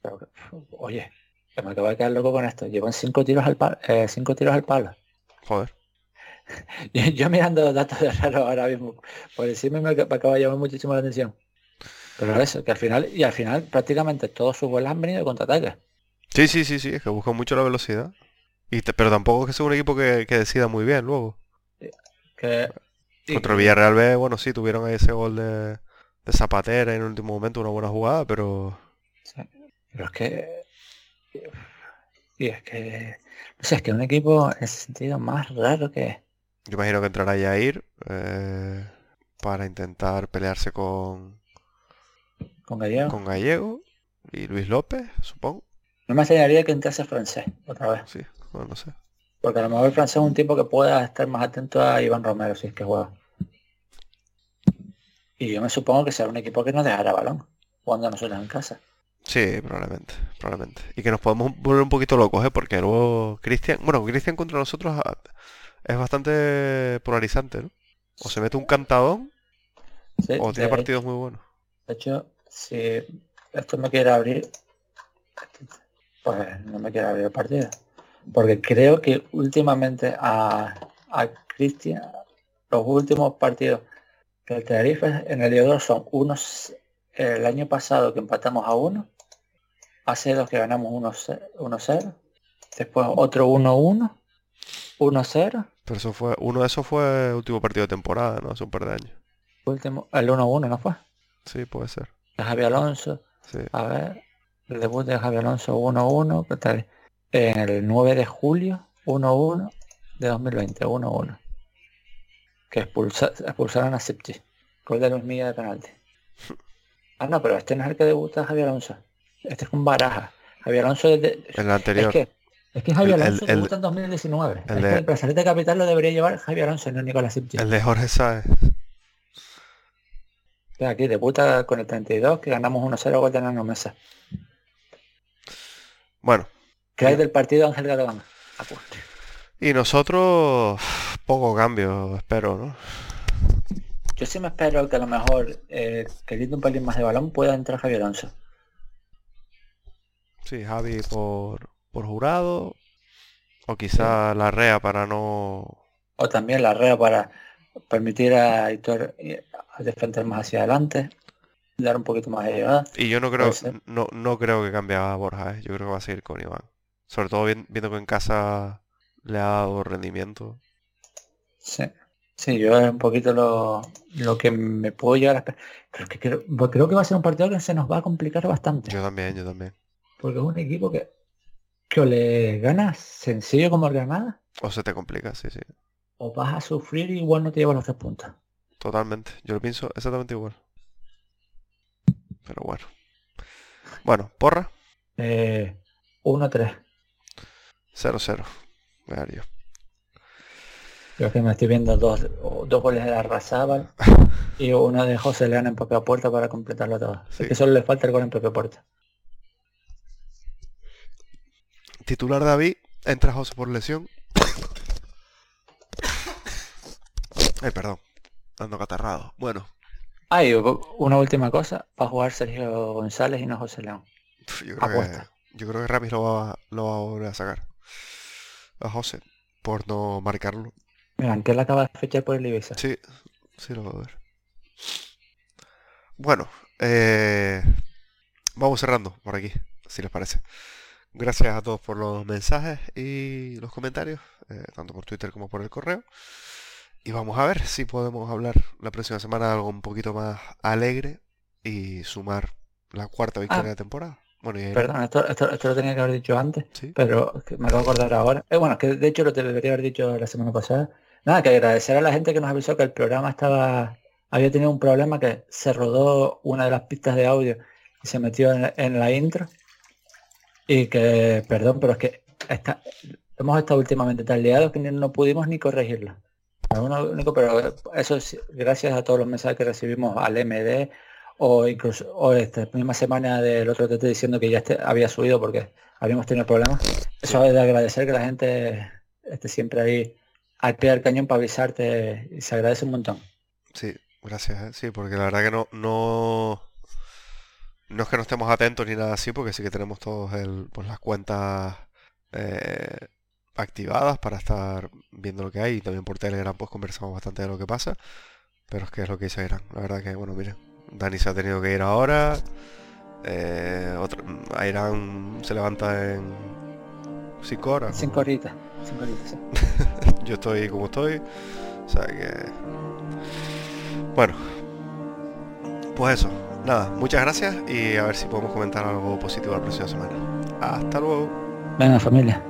Pero oye, que me acabo de quedar loco con esto. Llevan cinco tiros al palo, cinco tiros al palo. Joder. [LAUGHS] Yo, yo mirando datos de raro ahora mismo, por encima me, me acaba de llamar muchísimo la atención. Pero eso, que al final, y al final prácticamente todos sus goles han venido de contraataques. Sí, sí, sí, sí, es que buscan mucho la velocidad. Y te- pero tampoco es que sea un equipo que, que decida muy bien luego. Que, Contra el Villarreal B, bueno, sí, tuvieron ahí ese gol de, de Zapatera en el último momento, una buena jugada, pero Pero es que... Y es que... No sé, es que un equipo en ese sentido más raro que... yo imagino que entrará Yair eh, para intentar pelearse con, Con Gallego. con Gallego y Luis López, supongo. No me enseñaría que entrase francés otra vez. Sí, bueno, no sé. Porque a lo mejor el francés es un tipo que pueda estar más atento a Iván Romero si es que juega. Y yo me supongo que será un equipo que no dejará balón jugando nosotros en casa. Sí, probablemente, probablemente. Y que nos podemos volver un poquito locos, ¿eh? Porque luego Cristian, bueno, Cristian contra nosotros ah, es bastante polarizante, ¿no? O se mete un cantadón Sí, o tiene partidos muy buenos. De hecho, si esto me quiere abrir, pues no me quiere abrir el partido. Porque creo que últimamente a, a Cristian, los últimos partidos del Tenerife en el Diodoro son unos, el año pasado que empatamos a uno, hace dos que ganamos 1-0, después otro 1-1, 1-0, Pero eso fue, uno de esos fue el último partido de temporada, ¿no? Hace un par de años. último, el 1-1 no fue, Sí, puede ser. De Javi Alonso, Sí. A ver, el debut de Javier Alonso 1-1, ¿qué tal? En el 9 de julio, 1-1 de 2020, 1-1. Que expulsa- expulsaron a Septi. Gol de Luis Milla de penalti. [LAUGHS] Ah, no, pero este no es el que debuta Javier Alonso. Este es con Baraja. Javier Alonso es de- En el anterior. Es que, es que Javier el- Alonso el- debuta en 2019. el es de- que el brazalete capital lo debería llevar Javier Alonso, no Nicolás Sipchik. El de Jorge Sáez. Aquí debuta con el 32, que ganamos 1-0 gol de Nano Mesa. Bueno, ¿Qué hay del partido Ángel Galván? Y nosotros poco cambio, espero, ¿no? Yo sí me espero que a lo mejor, eh, queriendo un pelín más de balón, pueda entrar Javier Alonso. Sí, Javi por, por jurado. O quizá la rea para no... O también la rea para permitir a Aitor eh, a defender más hacia adelante, dar un poquito más de llegada. Y yo no creo, no, no creo que cambie a Borja, ¿eh? Yo creo que va a seguir con Iván. Sobre todo vien- viendo que en casa le ha dado rendimiento. Sí. Sí, yo es un poquito lo, lo que me puedo llegar a esperar. Pero es que creo, pues creo que va a ser un partido que se nos va a complicar bastante. Yo también, yo también. Porque es un equipo que, que o le ganas sencillo como el Granada, O se te complica, sí, sí. O vas a sufrir y igual no te llevas los tres puntos. Totalmente. Yo lo pienso exactamente igual. Pero bueno. Bueno, porra, Eh, 1-3. 0-0. Voy a dar yo. Creo que me estoy viendo dos, dos goles de Arrazábal [LAUGHS] y uno de José León en propia puerta para completarlo todo. Sí. Es que solo le falta el gol en propia puerta. Titular David, entra José por lesión. Ay, perdón. Ando catarrado. Bueno, Ah, y una última cosa, va a jugar Sergio González y no José León. yo creo que, Apuesta. yo creo que Ramis lo va, lo va a volver a sacar. A José, por no marcarlo. Mira, que él acaba de fechar por el Ibiza. Sí, sí lo va a ver. Bueno, eh, vamos cerrando por aquí, si les parece. Gracias a todos por los mensajes y los comentarios, eh, tanto por Twitter como por el correo. Y vamos a ver si podemos hablar la próxima semana de algo un poquito más alegre y sumar la cuarta victoria Ah. de temporada. Bueno, y Perdón, esto, esto, esto lo tenía que haber dicho antes, Sí. pero me acabo de acordar ahora. Eh, bueno, que de hecho lo debería haber dicho la semana pasada. Nada, que agradecer a la gente que nos avisó que el programa estaba había tenido un problema que se rodó una de las pistas de audio y se metió en, en la intro. Y que, perdón, pero es que está- hemos estado últimamente tan liados que no pudimos ni único, pero eso sí, gracias a todos los mensajes que recibimos al MD o incluso o esta misma semana del otro TT diciendo que ya este, había subido porque habíamos tenido problemas. Eso es de agradecer que la gente esté siempre ahí al pie del cañón para avisarte y se agradece un montón. Sí, gracias, ¿eh? sí, porque la verdad que no, no, no es que no estemos atentos ni nada así, porque sí que tenemos todos el, pues, las cuentas eh, activadas para estar viendo lo que hay y también por Telegram pues conversamos bastante de lo que pasa, pero es que es lo que dice Irán, la verdad que bueno, miren, Dani se ha tenido que ir ahora, eh, otro, Irán se levanta en 5 horas, ¿no? Cinco horitas. Cinco horitas, sí. [LAUGHS] yo estoy como estoy, o sea que... Bueno, pues eso, nada, muchas gracias y a ver si podemos comentar algo positivo la próxima semana. Hasta luego. Venga familia.